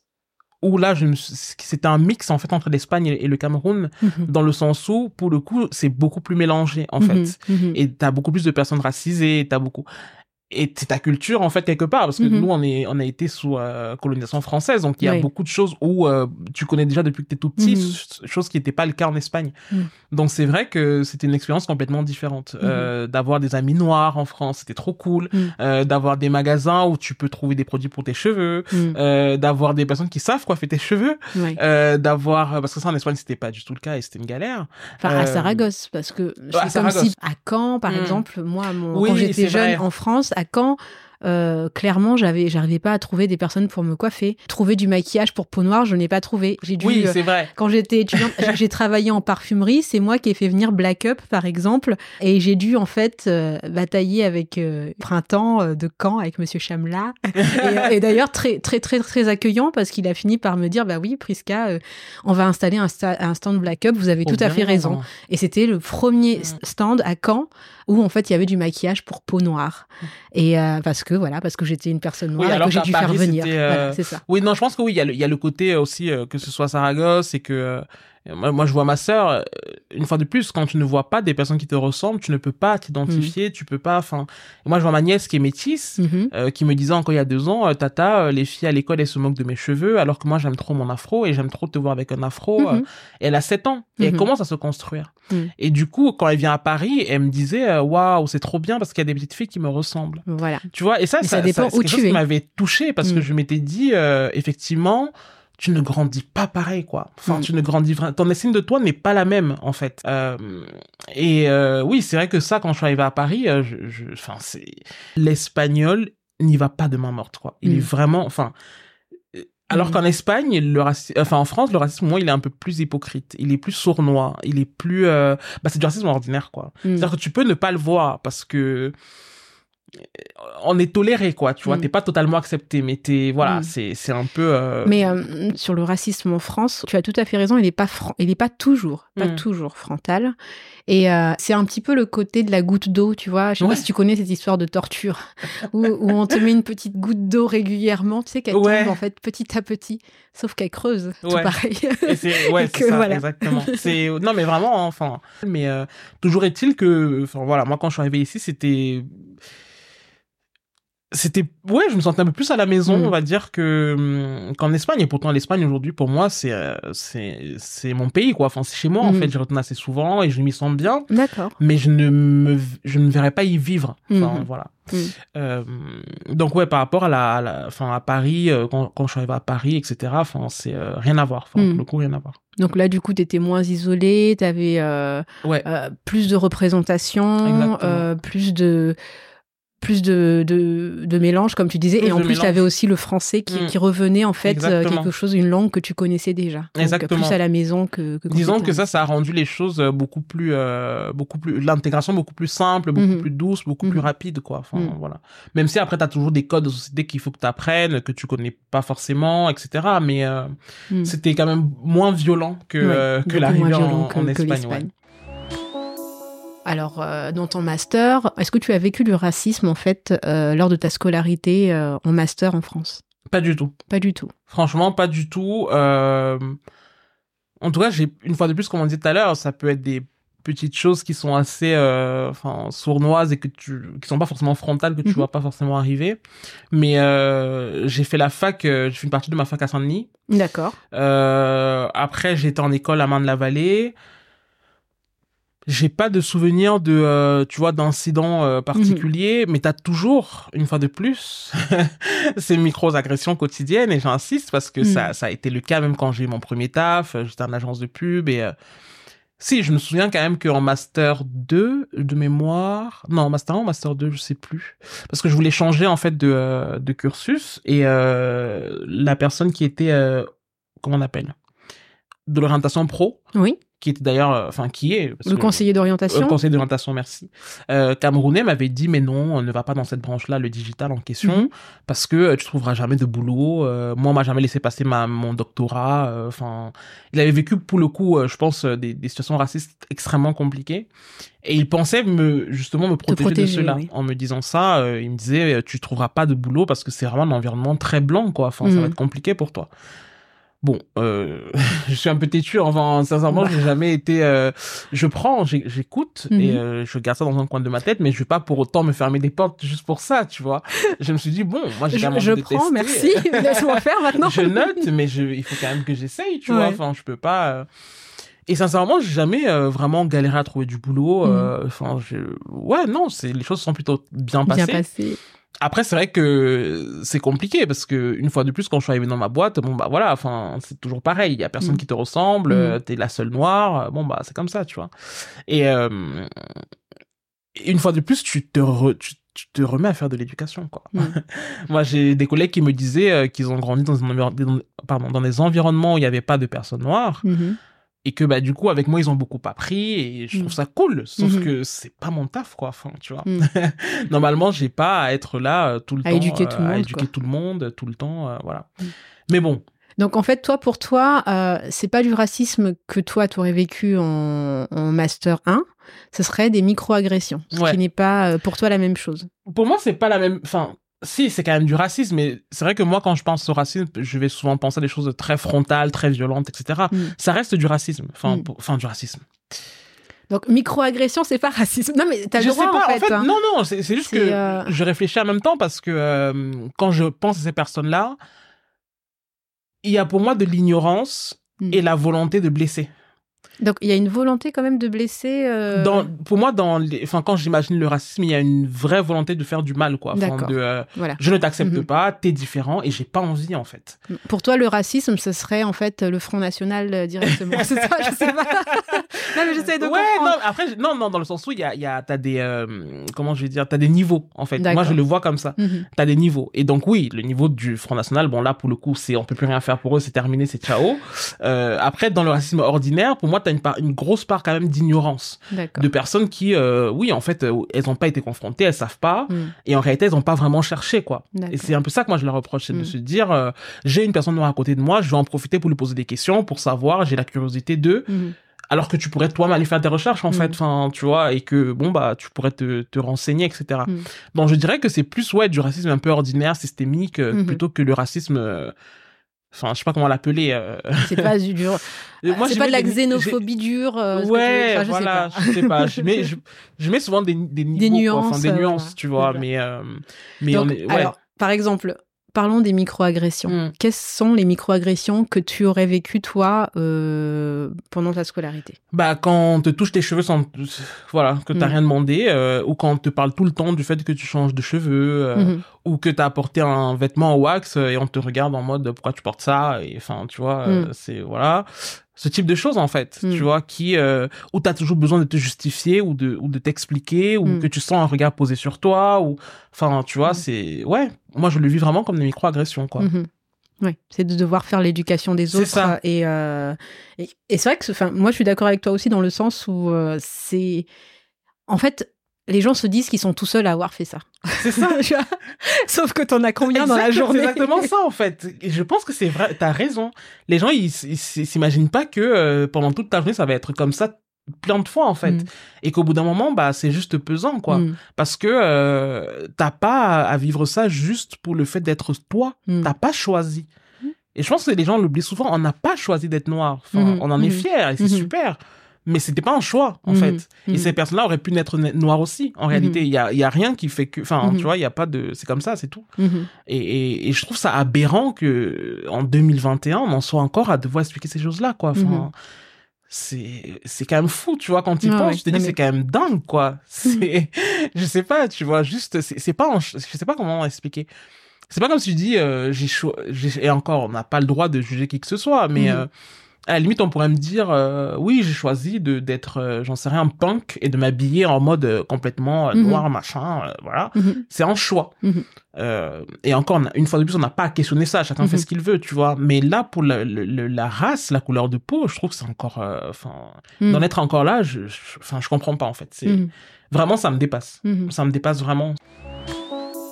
où là, je me c'était un mix en fait entre l'Espagne et le Cameroun Mhm. dans le sens où, pour le coup, c'est beaucoup plus mélangé, en Mhm. fait. Et t'as beaucoup plus de personnes racisées, t'as beaucoup... Et c'est ta culture, en fait, quelque part, parce que Mhm. nous, on, est, on a été sous euh, colonisation française, donc il y a Oui. beaucoup de choses où euh, tu connais déjà depuis que t'es tout petit, Mhm. ch- chose qui n'était pas le cas en Espagne. Mhm. Donc c'est vrai que c'était une expérience complètement différente. Mhm. Euh, d'avoir des amis noirs en France, c'était trop cool. Mhm. Euh, d'avoir des magasins où tu peux trouver des produits pour tes cheveux. Mm. D'avoir des personnes qui savent coiffer tes cheveux. D'avoir... Parce que ça, en Espagne, c'était pas du tout le cas et c'était une galère. Enfin, à Saragosse, parce que à c'est comme si à Caen, par Mm. exemple, moi, mon- Oui, quand j'étais jeune vrai. en France, à Caen, euh, clairement, j'avais, j'arrivais pas à trouver des personnes pour me coiffer. Trouver du maquillage pour peau noire, je n'ai pas trouvé. J'ai dû, Oui, euh, c'est vrai. quand j'étais étudiante, j'ai travaillé en parfumerie. C'est moi qui ai fait venir Black Up, par exemple, et j'ai dû en fait euh, batailler avec euh, Printemps de Caen, avec Monsieur Chamla. et, et d'ailleurs très très très très accueillant parce qu'il a fini par me dire bah oui, Priska, euh, on va installer un, sta- un stand Black Up. Vous avez Trop tout à fait raison. Et c'était le premier Mm. stand à Caen où en fait il y avait du maquillage pour peau noire. Et euh, parce que voilà, parce que j'étais une personne noire Oui, et alors que j'ai dû faire venir. c'était, euh, Voilà, c'est ça. Oui, non, je pense que oui, il y a le, il y a le côté aussi euh, que ce soit Saragosse et que euh, moi, moi, je vois ma sœur. euh, une fois de plus, quand tu ne vois pas des personnes qui te ressemblent, tu ne peux pas t'identifier, tu peux pas. Enfin, moi, je vois ma nièce qui est métisse. Mhm. euh, qui me disait encore il y a deux ans, euh, Tata, les filles à l'école, elles se moquent de mes cheveux, alors que moi, j'aime trop mon afro et j'aime trop te voir avec un afro. euh, et elle a 7 ans et elle Mhm. commence à se construire. Mhm. Et du coup, quand elle vient à Paris, elle me disait, waouh, c'est trop bien parce qu'il y a des petites filles qui me ressemblent. Voilà. Tu vois, et ça, ça, ça dépend où quelque tu chose es. m'avait touché parce que Mm. je m'étais dit, euh, effectivement, tu ne grandis pas pareil, quoi. Enfin, Mm. tu ne grandis vraiment. Ton estime de toi n'est pas la même, en fait. Euh, et euh, oui, c'est vrai que ça, quand je suis arrivé à Paris, euh, je, je, enfin, c'est l'espagnol n'y va pas de main morte, quoi. Il Mm. est vraiment, enfin. Alors Mm. qu'en Espagne, le racisme, enfin en France, le racisme, moi, il est un peu plus hypocrite. Il est plus sournois. Il est plus, euh... bah, c'est du racisme ordinaire, quoi. Mm. C'est-à-dire que tu peux ne pas le voir parce que on est toléré, quoi. Tu vois, Mm. t'es pas totalement accepté, mais t'es, voilà, Mm. c'est, c'est un peu. euh, Mais euh, sur le racisme en France, tu as tout à fait raison, il n'est pas, fran- il est pas toujours, pas Mm. toujours frontal. Et euh, c'est un petit peu le côté de la goutte d'eau, tu vois. Je sais Ouais. pas si tu connais cette histoire de torture, où, où on te met une petite goutte d'eau régulièrement, tu sais, qu'elle Ouais. tombe en fait petit à petit, sauf qu'elle creuse, tout Ouais. pareil. Et c'est, ouais, c'est ça, voilà. exactement. C'est, non, mais vraiment, enfin. Mais euh, toujours est-il que, enfin voilà, moi quand je suis arrivé ici, c'était, c'était, ouais, je me sentais un peu plus à la maison, Mm. on va dire que hum, qu'en Espagne. Et pourtant, l'Espagne aujourd'hui, pour moi, c'est, euh, c'est, c'est mon pays, quoi. Enfin, c'est chez moi, en Mm. fait. Je retourne assez souvent et je m'y sens bien. D'accord. mais je ne me je ne verrais pas y vivre enfin voilà. Euh, donc ouais par rapport à la, à la enfin à Paris euh, quand, quand je suis arrivé à Paris etc enfin c'est euh, rien à voir enfin le coup rien à voir Donc là, du coup, tu étais moins isolé, tu avais ouais plus de représentation, euh, plus de plus de, de, de mélange, comme tu disais. Plus et en plus, tu avais aussi le français qui, Mm. qui revenait, en fait, euh, Exactement. quelque chose, une langue que tu connaissais déjà. Donc, Exactement. plus à la maison que, disons que ça ça a rendu les choses euh, beaucoup plus euh, beaucoup plus l'intégration beaucoup plus simple beaucoup Mhm. plus douce beaucoup plus Mhm. rapide quoi enfin Mhm. voilà même si après tu as toujours des codes de société qu'il faut que tu apprennes que tu connais pas forcément etc mais euh, c'était quand même moins violent que Ouais, euh, que l'arrivée en, en Espagne. Alors, euh, dans ton master, est-ce que tu as vécu du racisme, en fait, euh, lors de ta scolarité euh, en master en France? Pas du tout Pas du tout. Franchement, pas du tout. En tout cas, j'ai une fois de plus, comme on disait tout à l'heure, ça peut être des petites choses qui sont assez, euh, enfin, sournoises et que tu, qui sont pas forcément frontales, que tu Mhm. vois pas forcément arriver. Mais euh, j'ai fait la fac, euh, j'ai fait une partie de ma fac à Saint-Denis. D'accord. Après, j'étais en école à Marne-la-Vallée. J'ai pas de souvenir de, euh, tu vois, d'incidents euh, particuliers, mais t'as toujours, une fois de plus, ces micro-agressions quotidiennes, et j'insiste parce que Mhm. ça, ça a été le cas même quand j'ai eu mon premier taf, euh, j'étais en agence de pub, et euh, si, je me souviens quand même qu'en master 2 de mémoire, non, master 1 master 2, je sais plus, parce que je voulais changer en fait de, de cursus, et la personne qui était, comment on appelle, de l'orientation pro, Oui. Qui était d'ailleurs, euh, enfin qui est parce Le que- conseiller d'orientation le conseiller d'orientation, merci. Euh, Camerounais m'avait dit mais non, on ne va pas dans cette branche-là, le digital en question, Mhm. parce que euh, tu trouveras jamais de boulot. Euh, moi, on m'a jamais laissé passer ma mon doctorat. euh, Enfin, il avait vécu pour le coup, euh, je pense, euh, des, des situations racistes extrêmement compliquées, et il pensait me justement me protéger, de cela. oui. En me disant ça, euh, il me disait euh, tu trouveras pas de boulot parce que c'est vraiment un environnement très blanc, quoi. Enfin, ça Mhm. va être compliqué pour toi. Bon, euh, je suis un peu têtu. Enfin, sincèrement, Bah. j'ai jamais été. euh, je prends, j'écoute et Mhm. euh, je garde ça dans un coin de ma tête, mais je vais pas pour autant me fermer des portes juste pour ça, tu vois. je me suis dit bon, moi j'ai Je, quand même je de prends, merci. Laisse-moi faire maintenant. je note, mais je, il faut quand même que j'essaye, tu vois. Enfin, je peux pas. euh. Et sincèrement, j'ai jamais euh, vraiment galéré à trouver du boulot. Mhm. euh, Enfin, je... ouais, non, c'est les choses sont plutôt bien Bien passées. Après, c'est vrai que c'est compliqué parce que une fois de plus, quand je suis arrivé dans ma boîte, bon bah voilà, enfin c'est toujours pareil. Il y a personne Mm. qui te ressemble, Mm. euh, t'es la seule noire. euh, Bon bah c'est comme ça, tu vois. Et euh, une fois de plus, tu te re- tu, tu te remets à faire de l'éducation, quoi. Mm. Moi, j'ai des collègues qui me disaient qu'ils ont grandi dans, un environ- dans- pardon, dans des environnements où il n'y avait pas de personnes noires Mhm. Et que, bah, du coup, avec moi, ils ont beaucoup appris et je trouve Mm. ça cool. Sauf Mhm. que c'est pas mon taf, quoi. Enfin, tu vois. Mm. Normalement, j'ai pas à être là euh, tout le À temps. éduquer tout le à monde, éduquer quoi. tout le monde, tout le temps, euh, voilà. Mm. Mais bon, Donc en fait, toi, pour toi, euh, c'est pas du racisme que toi, tu aurais vécu en, en master 1, ce serait des micro-agressions, ce Ouais. qui n'est pas euh, pour toi la même chose. pour moi, c'est pas la même. Enfin, si, c'est quand même du racisme, mais c'est vrai que moi, quand je pense au racisme, je vais souvent penser à des choses très frontales, très violentes, etc. Mm. Ça reste du racisme. Enfin, Mm. pour- enfin du racisme. Donc micro-agression, c'est pas racisme. Non, mais t'as le droit sais pas, en fait. hein. non, non, c'est juste que euh, je réfléchis en même temps parce que euh, quand je pense à ces personnes-là, il y a pour moi de l'ignorance Mm. et la volonté de blesser. Donc il y a une volonté quand même de blesser. euh, Dans, pour moi, dans les, enfin, quand j'imagine le racisme, il y a une vraie volonté de faire du mal, quoi. D'accord. de, euh, Voilà. je ne t'accepte Mhm. pas, t'es différent et j'ai pas envie, en fait. Pour toi, le racisme, ce serait en fait le Front National euh, directement. c'est ça, je sais pas. non, mais j'essaie de ouais, comprendre. non, après, non, non, dans le sens où il y a, y a, t'as des, comment je vais dire, t'as des niveaux, en fait. Moi, je le vois comme ça. Mhm. T'as des niveaux. Et donc, oui, le niveau du Front National, bon, là, pour le coup, c'est, on peut plus rien faire pour eux, c'est terminé, c'est ciao. Après, dans le racisme ordinaire, pour moi, t'as une grosse part quand même d'ignorance. De personnes qui, euh, oui, en fait, euh, elles ont pas été confrontées, elles savent pas. Mm. Et en réalité, elles ont pas vraiment cherché, quoi. Et c'est un peu ça que moi je leur reproche, c'est de Mm. se dire, euh, j'ai une personne noire à côté de moi, je vais en profiter pour lui poser des questions, pour savoir, j'ai la curiosité d'eux, Mhm. alors que tu pourrais toi-même aller faire des recherches en fait, enfin, tu vois, et que bon bah tu pourrais te, te renseigner, etc. Donc je dirais que c'est plus ouais du racisme un peu ordinaire, systémique, euh, Mhm. plutôt que le racisme. euh, Enfin, je sais pas comment l'appeler. euh. C'est pas du dur. Moi, c'est pas de la des- xénophobie dure. euh, ouais, enfin, je sais voilà, pas. je sais pas. Je mets, je, je mets souvent des, des niveaux, quoi, nuances, enfin, des euh, nuances, voilà. tu vois, Voilà. mais, euh, mais Donc, on est, ouais. Alors, par exemple, parlons des micro-agressions. Mm. Quelles sont les micro-agressions que tu aurais vécues, toi, euh, pendant ta scolarité? Bah, quand on te touche tes cheveux sans, voilà, que t'as Mm. rien demandé, euh, ou quand on te parle tout le temps du fait que tu changes de cheveux, euh, Mhm. ou que t'as apporté un vêtement en wax et on te regarde en mode pourquoi tu portes ça, et enfin, tu vois, euh, Mm. c'est, voilà. Ce type de choses, en fait, Mm. tu vois, qui, euh, où t'as toujours besoin de te justifier ou de, ou de t'expliquer, ou Mm. que tu sens un regard posé sur toi, ou, enfin, tu vois, Mm. c'est, ouais, moi je le vis vraiment comme des micro-agressions, quoi. Mhm. Ouais, c'est de devoir faire l'éducation des C'est autres. ça. Et, euh, et, et c'est vrai que, enfin, moi, je suis d'accord avec toi aussi dans le sens où euh, c'est, en fait, les gens se disent qu'ils sont tout seuls à avoir fait ça. C'est ça. Sauf que t'en as combien dans la journée C'est exactement ça en fait. Et je pense que c'est vrai. T'as raison. Les gens ils s'imaginent pas que euh, pendant toute ta journée ça va être comme ça plein de fois en fait Mm. et qu'au bout d'un moment bah c'est juste pesant quoi Mm. parce que euh, t'as pas à vivre ça juste pour le fait d'être toi Mm. t'as pas choisi et je pense que les gens l'oublient souvent on n'a pas choisi d'être noir enfin, Mhm, on en est mhm. fier et c'est Mhm. super mais c'était pas un choix en Mhm, fait et mhm. ces personnes-là auraient pu naître na- noires aussi en réalité il y a il y a rien qui fait que enfin tu vois il y a pas de c'est comme ça c'est tout Mhm. et, et, et je trouve ça aberrant que en 2021, on en soit encore à devoir expliquer ces choses-là, quoi. Enfin, Mhm. c'est c'est quand même fou, tu vois, quand tu Ouais, penses, ouais. tu te dis mais- c'est quand même dingue, quoi. C'est, je sais pas, tu vois, juste, c'est pas, je sais pas comment expliquer. C'est pas comme si tu dis, euh, j'ai cho- et encore, on n'a pas le droit de juger qui que ce soit, mais euh, à la limite, on pourrait me dire, euh, oui, j'ai choisi de d'être, euh, j'en sais rien, punk et de m'habiller en mode euh, complètement Mhm. noir, machin, voilà. Mhm. C'est un choix. Mhm. Et encore, une fois de plus, on n'a pas à questionner ça. Chacun fait ce qu'il veut, tu vois. Mais là, pour la, la race, la couleur de peau, je trouve que c'est encore, enfin, d'en être encore là, je, je- enfin, je comprends pas en fait. C'est vraiment, ça me dépasse. Ça me dépasse vraiment.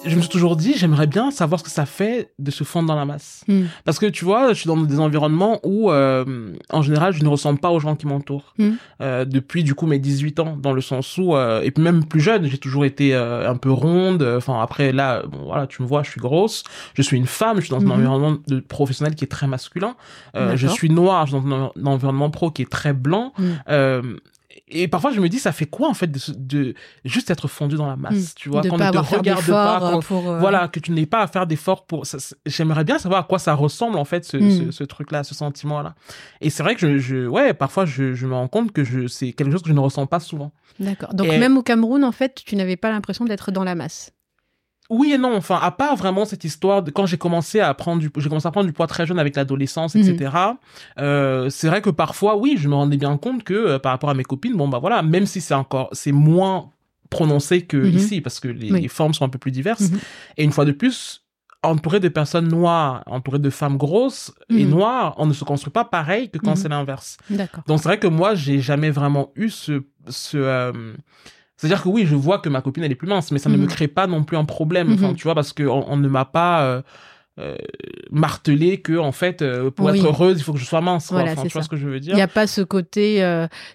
Je me suis toujours dit, j'aimerais bien savoir ce que ça fait de se fondre dans la masse. Mhm. Parce que tu vois, je suis dans des environnements où, euh, en général, je ne ressemble pas aux gens qui m'entourent. Mm. Euh, depuis, du coup, mes 18 ans, dans le sens où, euh, et même plus jeune, j'ai toujours été euh, un peu ronde. Enfin, après, là, bon, voilà, tu me vois, je suis grosse. Je suis une femme, je suis dans un environnement de professionnel qui est très masculin. Euh, je suis noire, je suis dans un, un environnement pro qui est très blanc. Et parfois, je me dis, ça fait quoi, en fait, de, juste être fondu dans la masse, Mm. tu vois, qu'on ne te regarde pas, euh, pour euh, voilà, que tu n'aies pas à faire d'efforts pour. J'aimerais bien savoir à quoi ça ressemble en fait ce, Mm. ce, ce truc-là, ce sentiment-là. Et c'est vrai que je, je ouais, parfois je, je me rends compte que je c'est quelque chose que je ne ressens pas souvent. D'accord. Donc Et- même au Cameroun, en fait, tu n'avais pas l'impression d'être dans la masse? Oui et non, enfin à part vraiment cette histoire de quand j'ai commencé à prendre du j'ai commencé à prendre du poids très jeune avec l'adolescence Mhm. etc. Euh, c'est vrai que parfois oui je me rendais bien compte que euh, par rapport à mes copines bon bah voilà même si c'est encore c'est moins prononcé que Mhm. ici parce que les, Oui. les formes sont un peu plus diverses. Mhm. Et une fois de plus, entouré de personnes noires, entouré de femmes grosses et noires, on ne se construit pas pareil que quand c'est l'inverse. D'accord. Donc c'est vrai que moi, j'ai jamais vraiment eu ce... ce euh, C'est-à-dire que oui, je vois que ma copine, elle est plus mince, mais ça ne me Mhm. crée pas non plus un problème. Enfin, Mhm. tu vois, parce qu'on on ne m'a pas euh, euh, martelé que, en fait, euh, pour Oui. être heureuse, il faut que je sois mince. Voilà, Enfin, vois ce que je veux dire? Il n'y a pas ce côté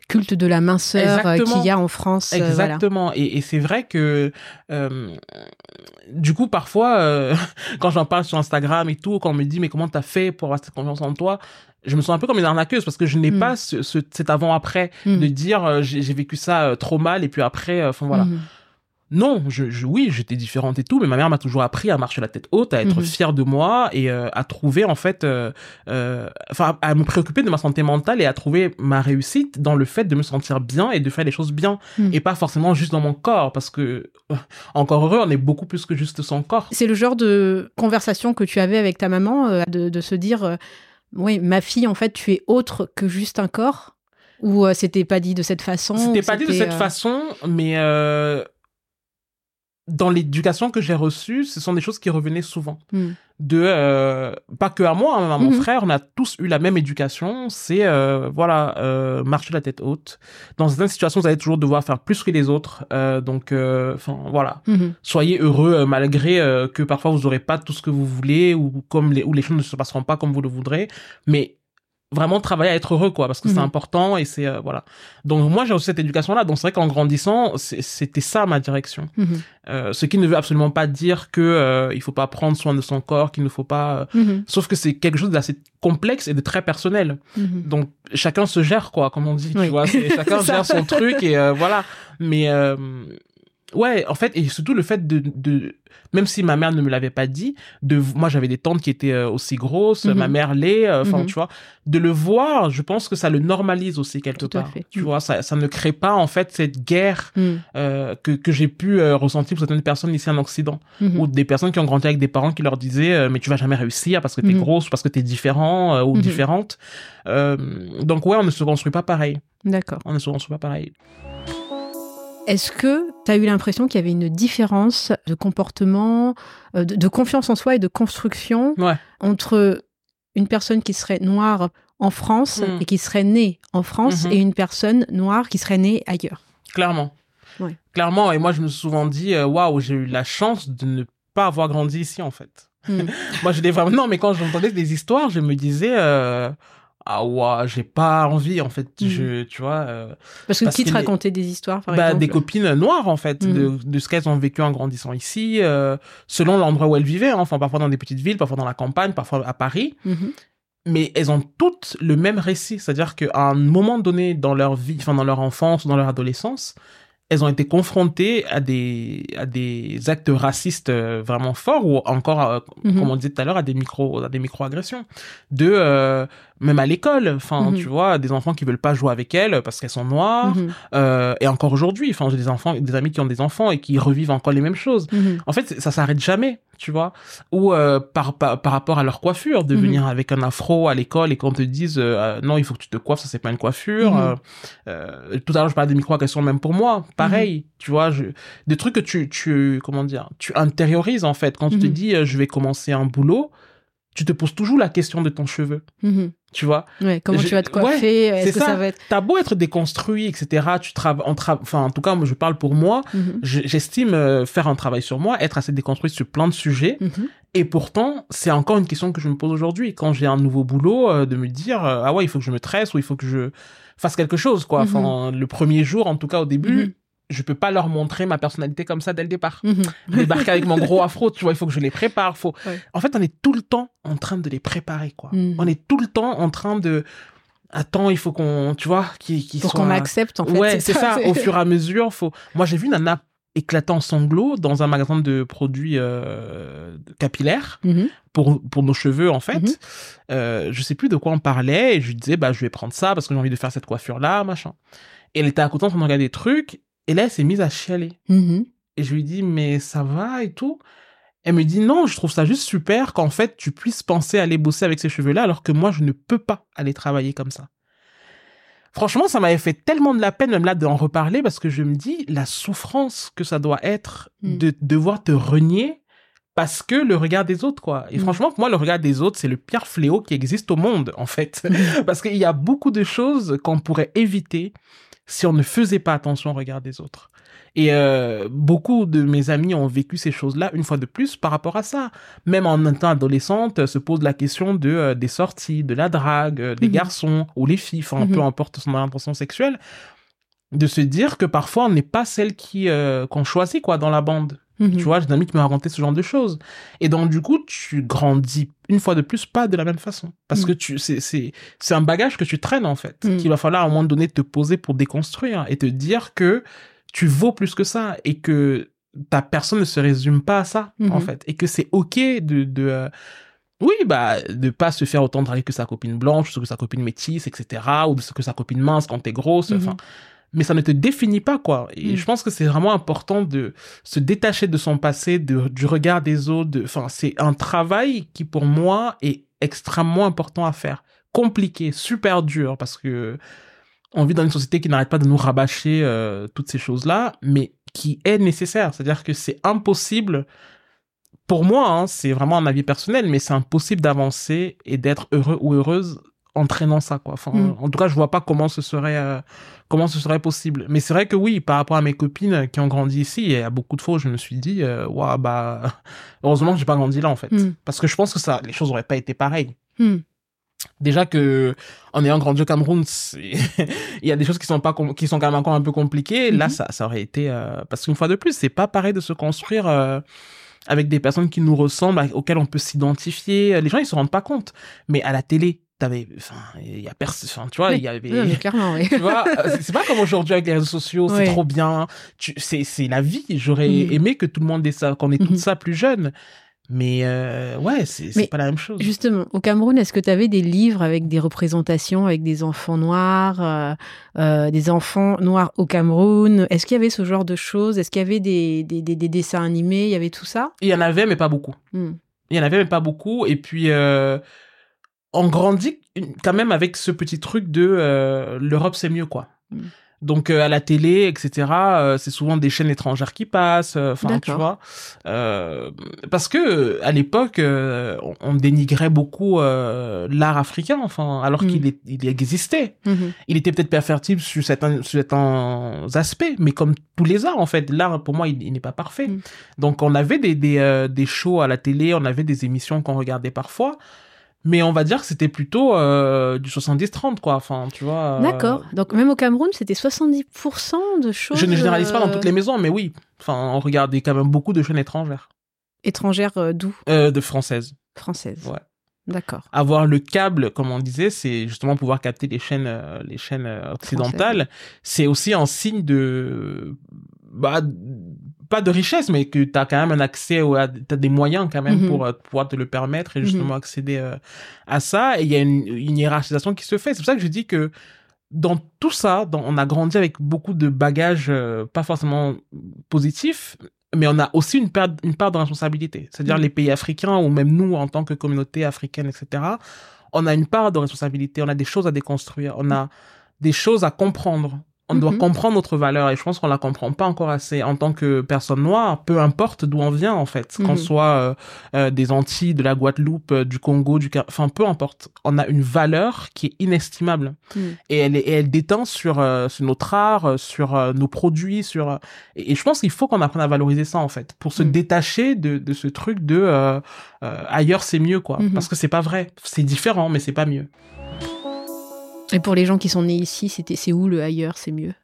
culte de la minceur qu'il y a en France. voilà. Exactement. Et, et c'est vrai que du coup, parfois, quand j'en parle sur Instagram et tout, quand on me dit mais comment t'as fait pour avoir cette confiance en toi, je me sens un peu comme une arnaqueuse parce que je n'ai Mm. pas ce, ce- cet avant-après Mm. de dire euh, j'ai vécu ça euh, trop mal et puis après, euh, enfin voilà. Mhm. Non, je, je oui, j'étais différente et tout, mais ma mère m'a toujours appris à marcher la tête haute, à être Mhm. fière de moi et euh, à trouver en fait, enfin, à me préoccuper de ma santé mentale et à trouver ma réussite dans le fait de me sentir bien et de faire les choses bien et pas forcément juste dans mon corps, parce que encore heureux, on est beaucoup plus que juste son corps. C'est le genre de conversation que tu avais avec ta maman, de, de se dire, oui, ma fille, en fait, tu es autre que juste un corps? Ou euh, c'était pas dit de cette façon C'était pas dit de cette euh, façon, mais euh, dans l'éducation que j'ai reçue, ce sont des choses qui revenaient souvent. hmm. de euh, pas que à moi, hein, à mon Mhm. frère, on a tous eu la même éducation. C'est euh, voilà, euh, marcher la tête haute. Dans certaines situations, vous allez toujours devoir faire plus que les autres. Euh, donc, euh, enfin voilà, Mhm. soyez heureux euh, malgré que parfois vous aurez pas tout ce que vous voulez ou comme les ou les choses ne se passeront pas comme vous le voudrez. Mais vraiment travailler à être heureux quoi parce que c'est Mhm. important et c'est euh, voilà donc moi j'ai aussi cette éducation là donc c'est vrai qu'en grandissant c'était ça ma direction Mhm. euh, ce qui ne veut absolument pas dire que euh, il faut pas prendre soin de son corps qu'il ne faut pas euh, Mhm. Sauf que c'est quelque chose d'assez complexe et de très personnel. Mhm. Donc chacun se gère quoi, comme on dit, Oui. tu vois. Chacun gère son truc et euh, voilà. Mais euh, ouais, en fait, et surtout le fait de, de même si ma mère ne me l'avait pas dit, de moi j'avais des tantes qui étaient euh, aussi grosses, Mhm. ma mère l'est, euh, enfin Mhm. tu vois, de le voir, je pense que ça le normalise aussi quelque Tout à part. fait. Tu Mhm. vois, ça, ça ne crée pas en fait cette guerre Mhm. euh, que que j'ai pu euh, ressentir pour certaines personnes ici en Occident Mhm. ou des personnes qui ont grandi avec des parents qui leur disaient mais tu vas jamais réussir parce que t'es Mhm. grosse ou parce que t'es différent ou Mhm. différente donc ouais on ne se construit pas pareil D'accord. on ne se construit pas pareil Est-ce que tu as eu l'impression qu'il y avait une différence de comportement, euh, de, de confiance en soi et de construction Ouais. entre une personne qui serait noire en France Mm. et qui serait née en France Mhm. et une personne noire qui serait née ailleurs? Clairement Ouais. clairement et moi je me suis souvent dit euh, waouh j'ai eu la chance de ne pas avoir grandi ici en fait Mm. moi je l'ai vraiment non mais quand j'entendais des histoires je me disais euh, ah ouais j'ai pas envie en fait Mhm. je tu vois euh, Parce que Parce qui te racontait des histoires, par bah, exemple des copines noires en fait Mhm. de, de ce qu'elles ont vécu en grandissant ici euh, selon l'endroit où elles vivaient hein. enfin parfois dans des petites villes parfois dans la campagne parfois à Paris Mhm. mais elles ont toutes le même récit c'est-à-dire qu'à un moment donné dans leur vie enfin dans leur enfance ou dans leur adolescence elles ont été confrontées à des à des actes racistes euh, vraiment forts ou encore euh, comme on disait tout à l'heure à des micro à des micro agressions de même à l'école enfin Mhm. tu vois des enfants qui veulent pas jouer avec elles parce qu'elles sont noires Mhm. euh, et encore aujourd'hui, enfin, j'ai des enfants, des amis qui ont des enfants et qui revivent encore les mêmes choses. Mhm. En fait, ça s'arrête jamais, tu vois. Ou euh, par, par par rapport à leur coiffure, de venir avec un afro à l'école et qu'on te dise euh, non, il faut que tu te coiffes, ça c'est pas une coiffure. Tout à l'heure, je parlais des micro-agressions même pour moi, pareil, tu vois, je, des trucs que tu tu comment dire, tu intériorises en fait quand tu te dis je vais commencer un boulot, tu te poses toujours la question de ton cheveu. Tu vois? Ouais, comment Je- tu vas te ouais, coiffer Est-ce c'est que ça. ça va être T'as beau être déconstruit, etc. Tu travailles, enfin, en tout cas, moi, je parle pour moi. Mhm. Je- J'estime euh, faire un travail sur moi, être assez déconstruit sur plein de sujets. Mhm. Et pourtant, c'est encore une question que je me pose aujourd'hui. Quand j'ai un nouveau boulot, euh, de me dire, euh, ah ouais, il faut que je me tresse ou il faut que je fasse quelque chose, quoi. Enfin, le premier jour, en tout cas, au début, Mhm. Je peux pas leur montrer ma personnalité comme ça dès le départ. Mhm. Débarquer avec mon gros afro, tu vois, il faut que je les prépare. Faut... Ouais. En fait, on est tout le temps en train de les préparer, quoi. Mhm. On est tout le temps en train de... Attends, il faut qu'on, tu vois, qu'ils qu'ils Pour qu'on m'accepte, en fait. ouais, c'est ça. Au fur et à mesure, faut. Moi, j'ai vu Nana éclater en sanglots dans un magasin de produits euh, capillaires Mhm. pour pour nos cheveux en fait. Mhm. Euh, je sais plus de quoi on parlait et je lui disais bah je vais prendre ça parce que j'ai envie de faire cette coiffure là machin. Et elle était à côté en train de regarder des trucs et là elle s'est mise à chialer Mhm. et je lui dis mais ça va et tout? Elle me dit non, je trouve ça juste super qu'en fait tu puisses penser à aller bosser avec ces cheveux là alors que moi je ne peux pas aller travailler comme ça. franchement, ça m'avait fait tellement de la peine même là d'en reparler parce que je me dis la souffrance que ça doit être Mm. de devoir te renier parce que le regard des autres quoi. Et Mm. franchement, pour moi, le regard des autres, c'est le pire fléau qui existe au monde en fait, parce qu'il y a beaucoup de choses qu'on pourrait éviter si on ne faisait pas attention au regard des autres. Et euh, beaucoup de mes amis ont vécu ces choses-là une fois de plus par rapport à ça. Même en étant adolescente, euh, se pose la question de euh, des sorties, de la drague, euh, des Mhm. garçons ou les filles, enfin Mhm. peu importe son orientation sexuelle, de se dire que parfois on n'est pas celle qui qu'on choisit quoi dans la bande. Mhm. Tu vois, j'ai des amis qui m'ont raconté ce genre de choses. Et donc, du coup, tu grandis une fois de plus pas de la même façon. Parce Mm. que tu, c'est, c'est, c'est un bagage que tu traînes, en fait. Mm. Qu'il va falloir à un moment donné te poser pour déconstruire et te dire que tu vaux plus que ça et que ta personne ne se résume pas à ça, en Mhm. fait. Et que c'est OK de, de, euh, oui, bah, de pas se faire autant draguer que sa copine blanche, que sa copine métisse, etc. Ou de que sa copine mince quand t'es grosse. Mhm. Enfin, mais ça ne te définit pas quoi. Et Mm. je pense que c'est vraiment important de se détacher de son passé de, du regard des autres de- enfin c'est un travail qui pour moi est extrêmement important à faire. Compliqué super dur parce que on vit dans une société qui n'arrête pas de nous rabâcher euh, toutes ces choses là mais qui est nécessaire. C'est à dire que c'est impossible pour moi hein, c'est vraiment un avis personnel mais c'est impossible d'avancer et d'être heureux ou heureuse en traînant ça quoi enfin Mm. en tout cas je vois pas comment ce serait euh, comment ce serait possible. Mais c'est vrai que oui, par rapport à mes copines qui ont grandi ici, il y a beaucoup de fois je me suis dit, Ouah, bah, heureusement que j'ai pas grandi là, en fait. Mm. Parce que je pense que ça, les choses auraient pas été pareilles. Mm. Déjà que, en ayant grandi au Cameroun, il y a des choses qui sont pas, qui sont quand même encore un peu compliquées. Là, Mhm. ça, ça aurait été, euh, parce qu'une fois de plus, c'est pas pareil de se construire, euh, avec des personnes qui nous ressemblent, auxquelles on peut s'identifier. Les gens, ils se rendent pas compte. Mais à la télé, t'avais, enfin, il y a personne, tu vois, il y avait, clairement, oui. tu vois, euh, c'est pas comme aujourd'hui avec les réseaux sociaux, c'est trop bien. C'est, c'est la vie. J'aurais Mhm. aimé que tout le monde ait ça, qu'on ait tout Mhm. ça plus jeune. Mais euh, ouais, c'est, pas la même chose. Justement, au Cameroun, est-ce que tu avais des livres avec des représentations, avec des enfants noirs, euh, euh, des enfants noirs au Cameroun? Est-ce qu'il y avait ce genre de choses? Est-ce qu'il y avait des, des, des- des dessins animés? Il y avait tout ça? Il y en avait, mais pas beaucoup. Hmm. Il y en avait, mais pas beaucoup. Et puis, on grandit quand même avec ce petit truc de euh, l'Europe, c'est mieux, quoi. Mm. Donc euh, à la télé, etc. euh, c'est souvent des chaînes étrangères qui passent. euh, Enfin, tu vois, Euh, parce que à l'époque, euh, on, on dénigrait beaucoup euh, l'art africain. Enfin, alors Mm. qu'il est- il existait. Mhm. Il était peut-être perfectible sur certains, sur certains aspects, mais comme tous les arts, en fait, l'art, pour moi, il, il n'est pas parfait. Mm. Donc, on avait des, des, euh, des shows à la télé, on avait des émissions qu'on regardait parfois, mais on va dire que c'était plutôt euh, du 70-30, quoi. Enfin, tu vois. euh, D'accord. Donc même au Cameroun, c'était 70% de choses Je ne généralise pas dans euh, toutes les maisons, mais oui. Enfin, on regardait quand même beaucoup de chaînes étrangères, étrangères euh, d'où? Euh, de françaises. Françaises. Ouais. D'accord. avoir le câble, comme on disait, c'est justement pouvoir capter les chaînes, euh, les chaînes euh, occidentales. C'est aussi un signe de, bah, pas de richesse, mais que tu as quand même un accès, ou à- t'as des moyens quand même Mhm. pour euh, pouvoir te le permettre et justement accéder euh, à ça. Et il y a une, une hiérarchisation qui se fait. C'est pour ça que je dis que dans tout ça, dans- on a grandi avec beaucoup de bagages euh, pas forcément positifs, mais on a aussi une part, une part de responsabilité. C'est-à-dire Mhm. les pays africains, ou même nous en tant que communauté africaine, etc., on a une part de responsabilité, on a des choses à déconstruire, on a des choses à comprendre. On doit Mhm. comprendre notre valeur et je pense qu'on la comprend pas encore assez en tant que personne noire, peu importe d'où on vient en fait, qu'on Mhm. soit euh, euh, des Antilles, de la Guadeloupe, euh, du Congo, du enfin peu importe, on a une valeur qui est inestimable Mhm. et elle, est- et elle déteint sur, sur notre art, sur nos produits, sur et, et je pense qu'il faut qu'on apprenne à valoriser ça en fait, pour se Mm. détacher de, de ce truc de ailleurs c'est mieux quoi, Mhm. parce que c'est pas vrai, c'est différent mais c'est pas mieux. Et pour les gens qui sont nés ici, c'était c'est où le ailleurs, c'est mieux?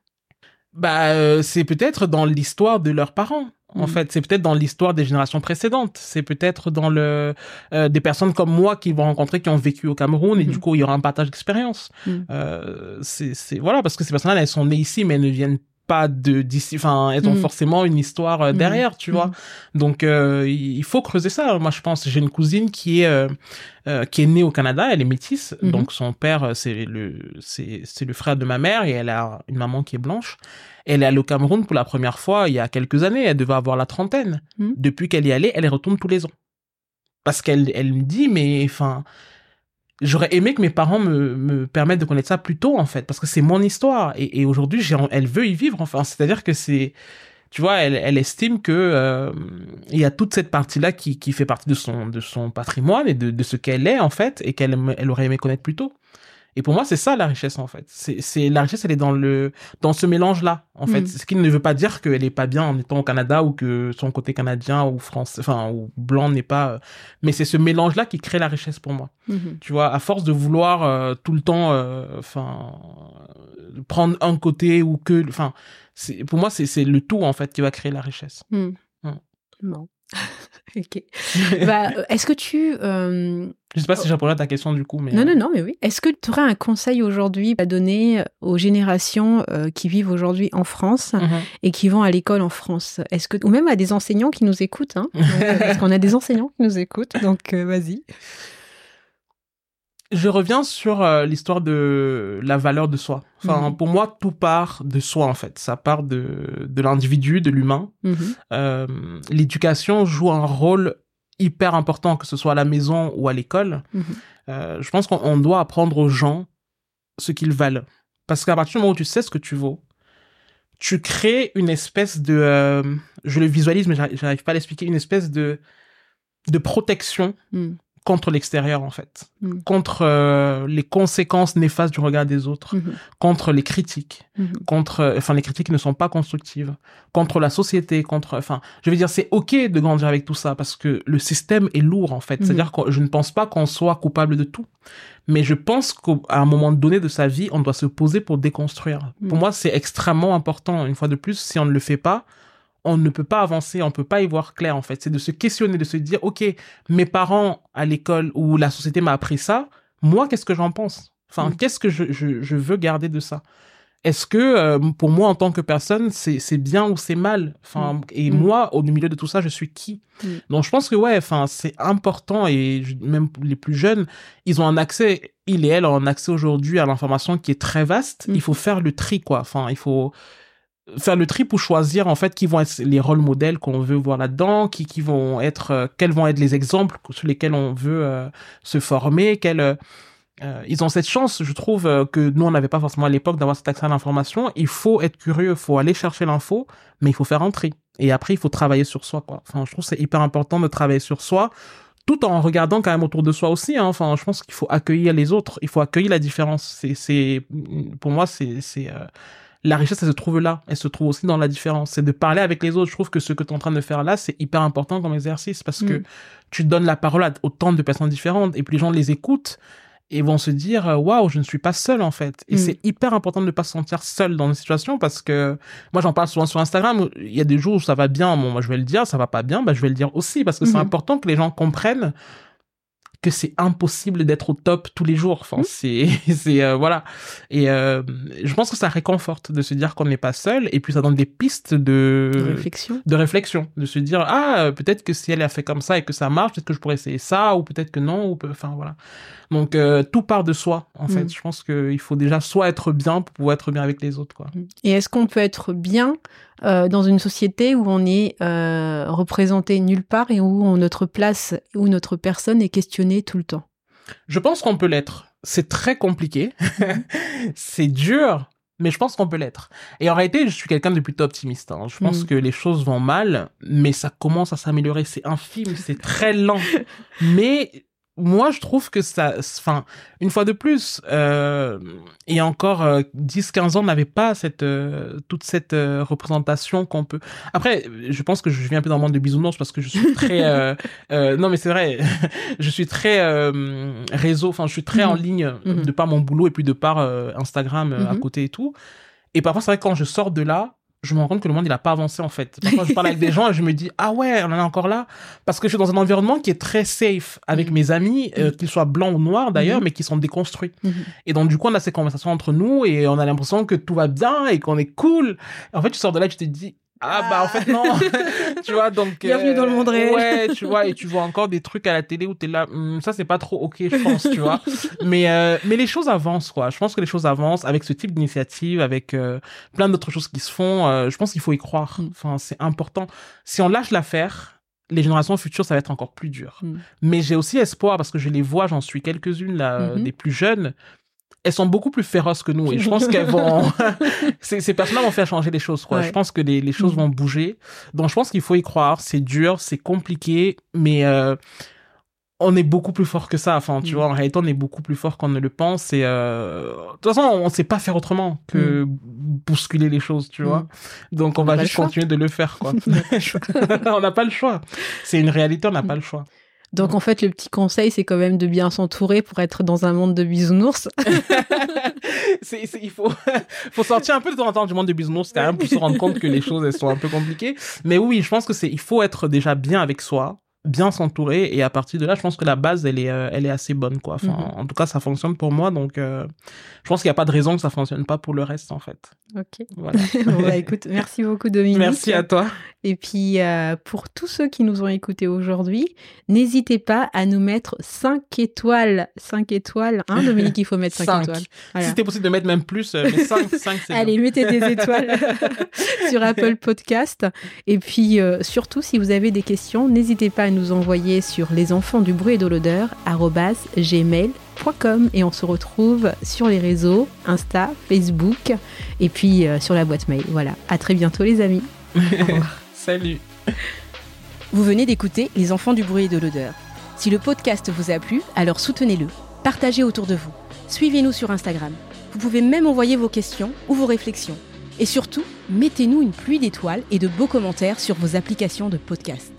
Bah euh, c'est peut-être dans l'histoire de leurs parents. En Mm. fait, c'est peut-être dans l'histoire des générations précédentes. C'est peut-être dans le euh, des personnes comme moi qui vont rencontrer qui ont vécu au Cameroun et du coup il y aura un partage d'expérience. Mm. Euh, c'est c'est voilà parce que ces personnes-là elles sont nées ici mais elles ne viennent pas de d'ici. Enfin elles ont Mm. forcément une histoire euh, Mhm. derrière, tu vois. Donc euh, il faut creuser ça. Moi je pense j'ai une cousine qui est euh, qui est née au Canada, elle est métisse, Mhm. donc son père c'est le c'est c'est le frère de ma mère et elle a une maman qui est blanche. Elle est allée au Cameroun pour la première fois il y a quelques années, elle devait avoir la trentaine. Depuis qu'elle y est allée, elle y retourne tous les ans. Parce qu'elle elle me dit mais enfin j'aurais aimé que mes parents me, me permettent de connaître ça plus tôt en fait parce que c'est mon histoire. Et, aujourd'hui elle veut y vivre enfin c'est-à-dire que c'est tu vois elle, elle estime que euh, il y a toute cette partie là qui, qui fait partie de son de son patrimoine et de, de ce qu'elle est en fait et qu'elle elle aurait aimé connaître plus tôt et pour moi, c'est ça la richesse en fait. C'est, la richesse, elle est dans le dans ce mélange là en fait. Mm. Ce qui ne veut pas dire qu'elle est pas bien en étant au Canada ou que son côté canadien ou français, enfin ou blanc n'est pas. Euh, mais c'est ce mélange là qui crée la richesse pour moi. Mm-hmm. Tu vois, à force de vouloir euh, tout le temps, euh, enfin prendre un côté ou que, enfin, pour moi c'est le tout en fait qui va créer la richesse. Mm. Mm. Bon. ok. bah, euh, est-ce que tu. Euh... Je sais pas si j'ai répondu à ta question du coup, mais. Non, non, non, mais oui. Est-ce que tu aurais un conseil aujourd'hui à donner aux générations euh, qui vivent aujourd'hui en France mm-hmm. et qui vont à l'école en France? Est-ce que ou même à des enseignants qui nous écoutent, hein, parce qu'on a des enseignants qui nous écoutent, donc euh, vas-y. Je reviens sur euh, l'histoire de la valeur de soi. Enfin, mhm. pour moi, tout part de soi en fait. Ça part de de l'individu, de l'humain. Mhm. Euh, L'éducation joue un rôle hyper important, que ce soit à la maison ou à l'école. Mhm. Euh, je pense qu'on doit apprendre aux gens ce qu'ils valent, parce qu'à partir du moment où tu sais ce que tu vaux, tu crées une espèce de, je le visualise mais j'arrive pas à l'expliquer, une espèce de de protection contre l'extérieur en fait, mm. contre euh, les conséquences néfastes du regard des autres, mm-hmm. contre les critiques, mm-hmm. contre euh, enfin les critiques ne sont pas constructives, contre la société, contre enfin je veux dire c'est OK de grandir avec tout ça parce que le système est lourd en fait, c'est-à-dire mm-hmm. que je ne pense pas qu'on soit coupable de tout. Mais je pense qu'à un moment donné de sa vie, on doit se poser pour déconstruire. Pour mm. moi, c'est extrêmement important. Une fois de plus, si on ne le fait pas, on ne peut pas avancer, on peut pas y voir clair en fait. C'est de se questionner, de se dire, ok, mes parents à l'école ou la société m'a appris ça, moi qu'est-ce que j'en pense? Enfin, mm. qu'est-ce que je, je, veux garder de ça? Est-ce que euh, pour moi en tant que personne, c'est bien ou c'est mal? Enfin, mm. et mm. moi au milieu de tout ça, je suis qui? Donc je pense que ouais, enfin c'est important et même les plus jeunes, ils ont un accès, il et elle ont un accès aujourd'hui à l'information qui est très vaste. Il faut faire le tri quoi. Enfin, il faut faire le tri pour choisir en fait qui vont être les rôles modèles qu'on veut voir là-dedans, qui qui vont être euh, quels vont être les exemples sur lesquels on veut euh, se former, quels euh, ils ont cette chance, je trouve, que nous on n'avait pas forcément à l'époque d'avoir cet accès à l'information. Il faut être curieux, il faut aller chercher l'info, mais il faut faire un tri. Et après, il faut travailler sur soi, quoi. Enfin, je trouve c'est hyper important de travailler sur soi, tout en regardant quand même autour de soi aussi. Hein. Enfin, je pense qu'il faut accueillir les autres, il faut accueillir la différence. C'est, c'est, pour moi, c'est, c'est la richesse, elle se trouve là. Elle se trouve aussi dans la différence. C'est de parler avec les autres. Je trouve que ce que tu es en train de faire là, c'est hyper important comme exercice parce que mm. tu donnes la parole à autant de personnes différentes et puis les gens les écoutent et vont se dire euh, waouh je ne suis pas seul en fait et mm. c'est hyper important de ne pas se sentir seul dans une situation parce que moi j'en parle souvent sur Instagram il y a des jours où ça va bien bon moi je vais le dire ça va pas bien bah je vais le dire aussi parce que c'est mm-hmm. important que les gens comprennent que c'est impossible d'être au top tous les jours. Enfin, mmh. c'est, c'est euh, voilà. Et euh, je pense que ça réconforte de se dire qu'on n'est pas seul. Et puis ça donne des pistes de, de réflexion, de réflexion, de se dire ah peut-être que si elle a fait comme ça et que ça marche, peut-être que je pourrais essayer ça ou peut-être que non. Ou enfin voilà. Donc euh, tout part de soi en fait. Mm. Je pense qu'il faut déjà soit être bien pour pouvoir être bien avec les autres quoi. Mm. Et est-ce qu'on peut être bien euh, dans une société où on est euh, représenté nulle part et où notre place ou notre personne est questionnée tout le temps? Je pense qu'on peut l'être. C'est très compliqué, c'est dur, mais je pense qu'on peut l'être. Et en réalité, je suis quelqu'un de plutôt optimiste. Hein. Je pense mm. que les choses vont mal, mais ça commence à s'améliorer. C'est infime, c'est très lent. mais moi, je trouve que ça, enfin, une fois de plus, euh, et encore euh, 10-15 ans, on n'avait pas cette, euh, toute cette euh, représentation qu'on peut. Après, je pense que je viens un peu dans le monde de bisounours parce que je suis très, euh, non mais c'est vrai, je suis très réseau, enfin, je suis très en mhm. ligne mhm. de par mon boulot et puis de par Instagram à mhm. côté et tout. Et parfois, c'est vrai quand je sors de là, je me rends compte que le monde il a pas avancé en fait. Parfois je parle avec des gens et je me dis ah ouais on en est encore là parce que je suis dans un environnement qui est très safe avec mm. mes amis euh, mm. qu'ils soient blancs ou noirs d'ailleurs mm-hmm. mais qui sont déconstruits. Et donc du coup on a ces conversations entre nous et on a l'impression que tout va bien et qu'on est cool. en fait tu sors de là et tu te dis ah bah en fait non tu vois donc bienvenue dans le monde réel ouais tu vois et tu vois encore des trucs à la télé où t'es là hmm, ça c'est pas trop ok je pense tu vois mais euh, mais les choses avancent quoi je pense que les choses avancent avec ce type d'initiative avec euh, plein d'autres choses qui se font euh, je pense qu'il faut y croire mm. enfin c'est important si on lâche l'affaire les générations futures, ça va être encore plus dur. Mm. Mais j'ai aussi espoir parce que je les vois, j'en suis quelques-unes là, Mhm. des plus jeunes. Elles sont beaucoup plus féroces que nous et je pense qu'elles vont. ces, ces personnes-là vont faire changer les choses. Quoi. Ouais. Je pense que les, les choses Mhm. vont bouger. Donc je pense qu'il faut y croire. C'est dur, c'est compliqué, mais euh, on est beaucoup plus fort que ça. Enfin, tu Mhm. vois, en réalité, on est beaucoup plus fort qu'on ne le pense. Et euh, de toute façon, on ne sait pas faire autrement que bousculer les choses, tu vois. Donc on, va juste continuer de le faire, quoi. on n'a pas le choix. C'est une réalité, on n'a pas le choix. Donc en fait, le petit conseil, c'est quand même de bien s'entourer pour être dans un monde de bisounours. c'est, c'est- il faut, faut sortir un peu de temps en temps du monde des bisounours quand même pour se rendre compte que les choses elles sont un peu compliquées. Mais oui, je pense que c'est, il faut être déjà bien avec soi, bien s'entourer et à partir de là, je pense que la base elle est, euh, elle est assez bonne quoi. Enfin, Mhm. en tout cas, ça fonctionne pour moi, donc euh, je pense qu'il n'y a pas de raison que ça fonctionne pas pour le reste en fait. Ok. Voilà. bon, bah, écoute, merci beaucoup Dominique. Merci à toi. Et puis, euh, pour tous ceux qui nous ont écoutés aujourd'hui, n'hésitez pas à nous mettre 5 étoiles. 5 étoiles. Hein, Dominique, il faut mettre 5 Cinq. étoiles. Si Voilà. c'était possible de mettre même plus, euh, mais 5, 5 c'est Allez, bien. mettez des étoiles sur Apple Podcast. Et puis, euh, surtout, si vous avez des questions, n'hésitez pas à nous envoyer sur les enfants du bruit et de l'odeur gmail.com et on se retrouve sur les réseaux Insta, Facebook et puis euh, sur la boîte mail. Voilà. À très bientôt, les amis. Salut. Vous venez d'écouter Les enfants du bruit et de l'odeur. Si le podcast vous a plu, alors soutenez-le. Partagez autour de vous. Suivez-nous sur Instagram. Vous pouvez même envoyer vos questions ou vos réflexions. Et surtout, mettez-nous une pluie d'étoiles et de beaux commentaires sur vos applications de podcast.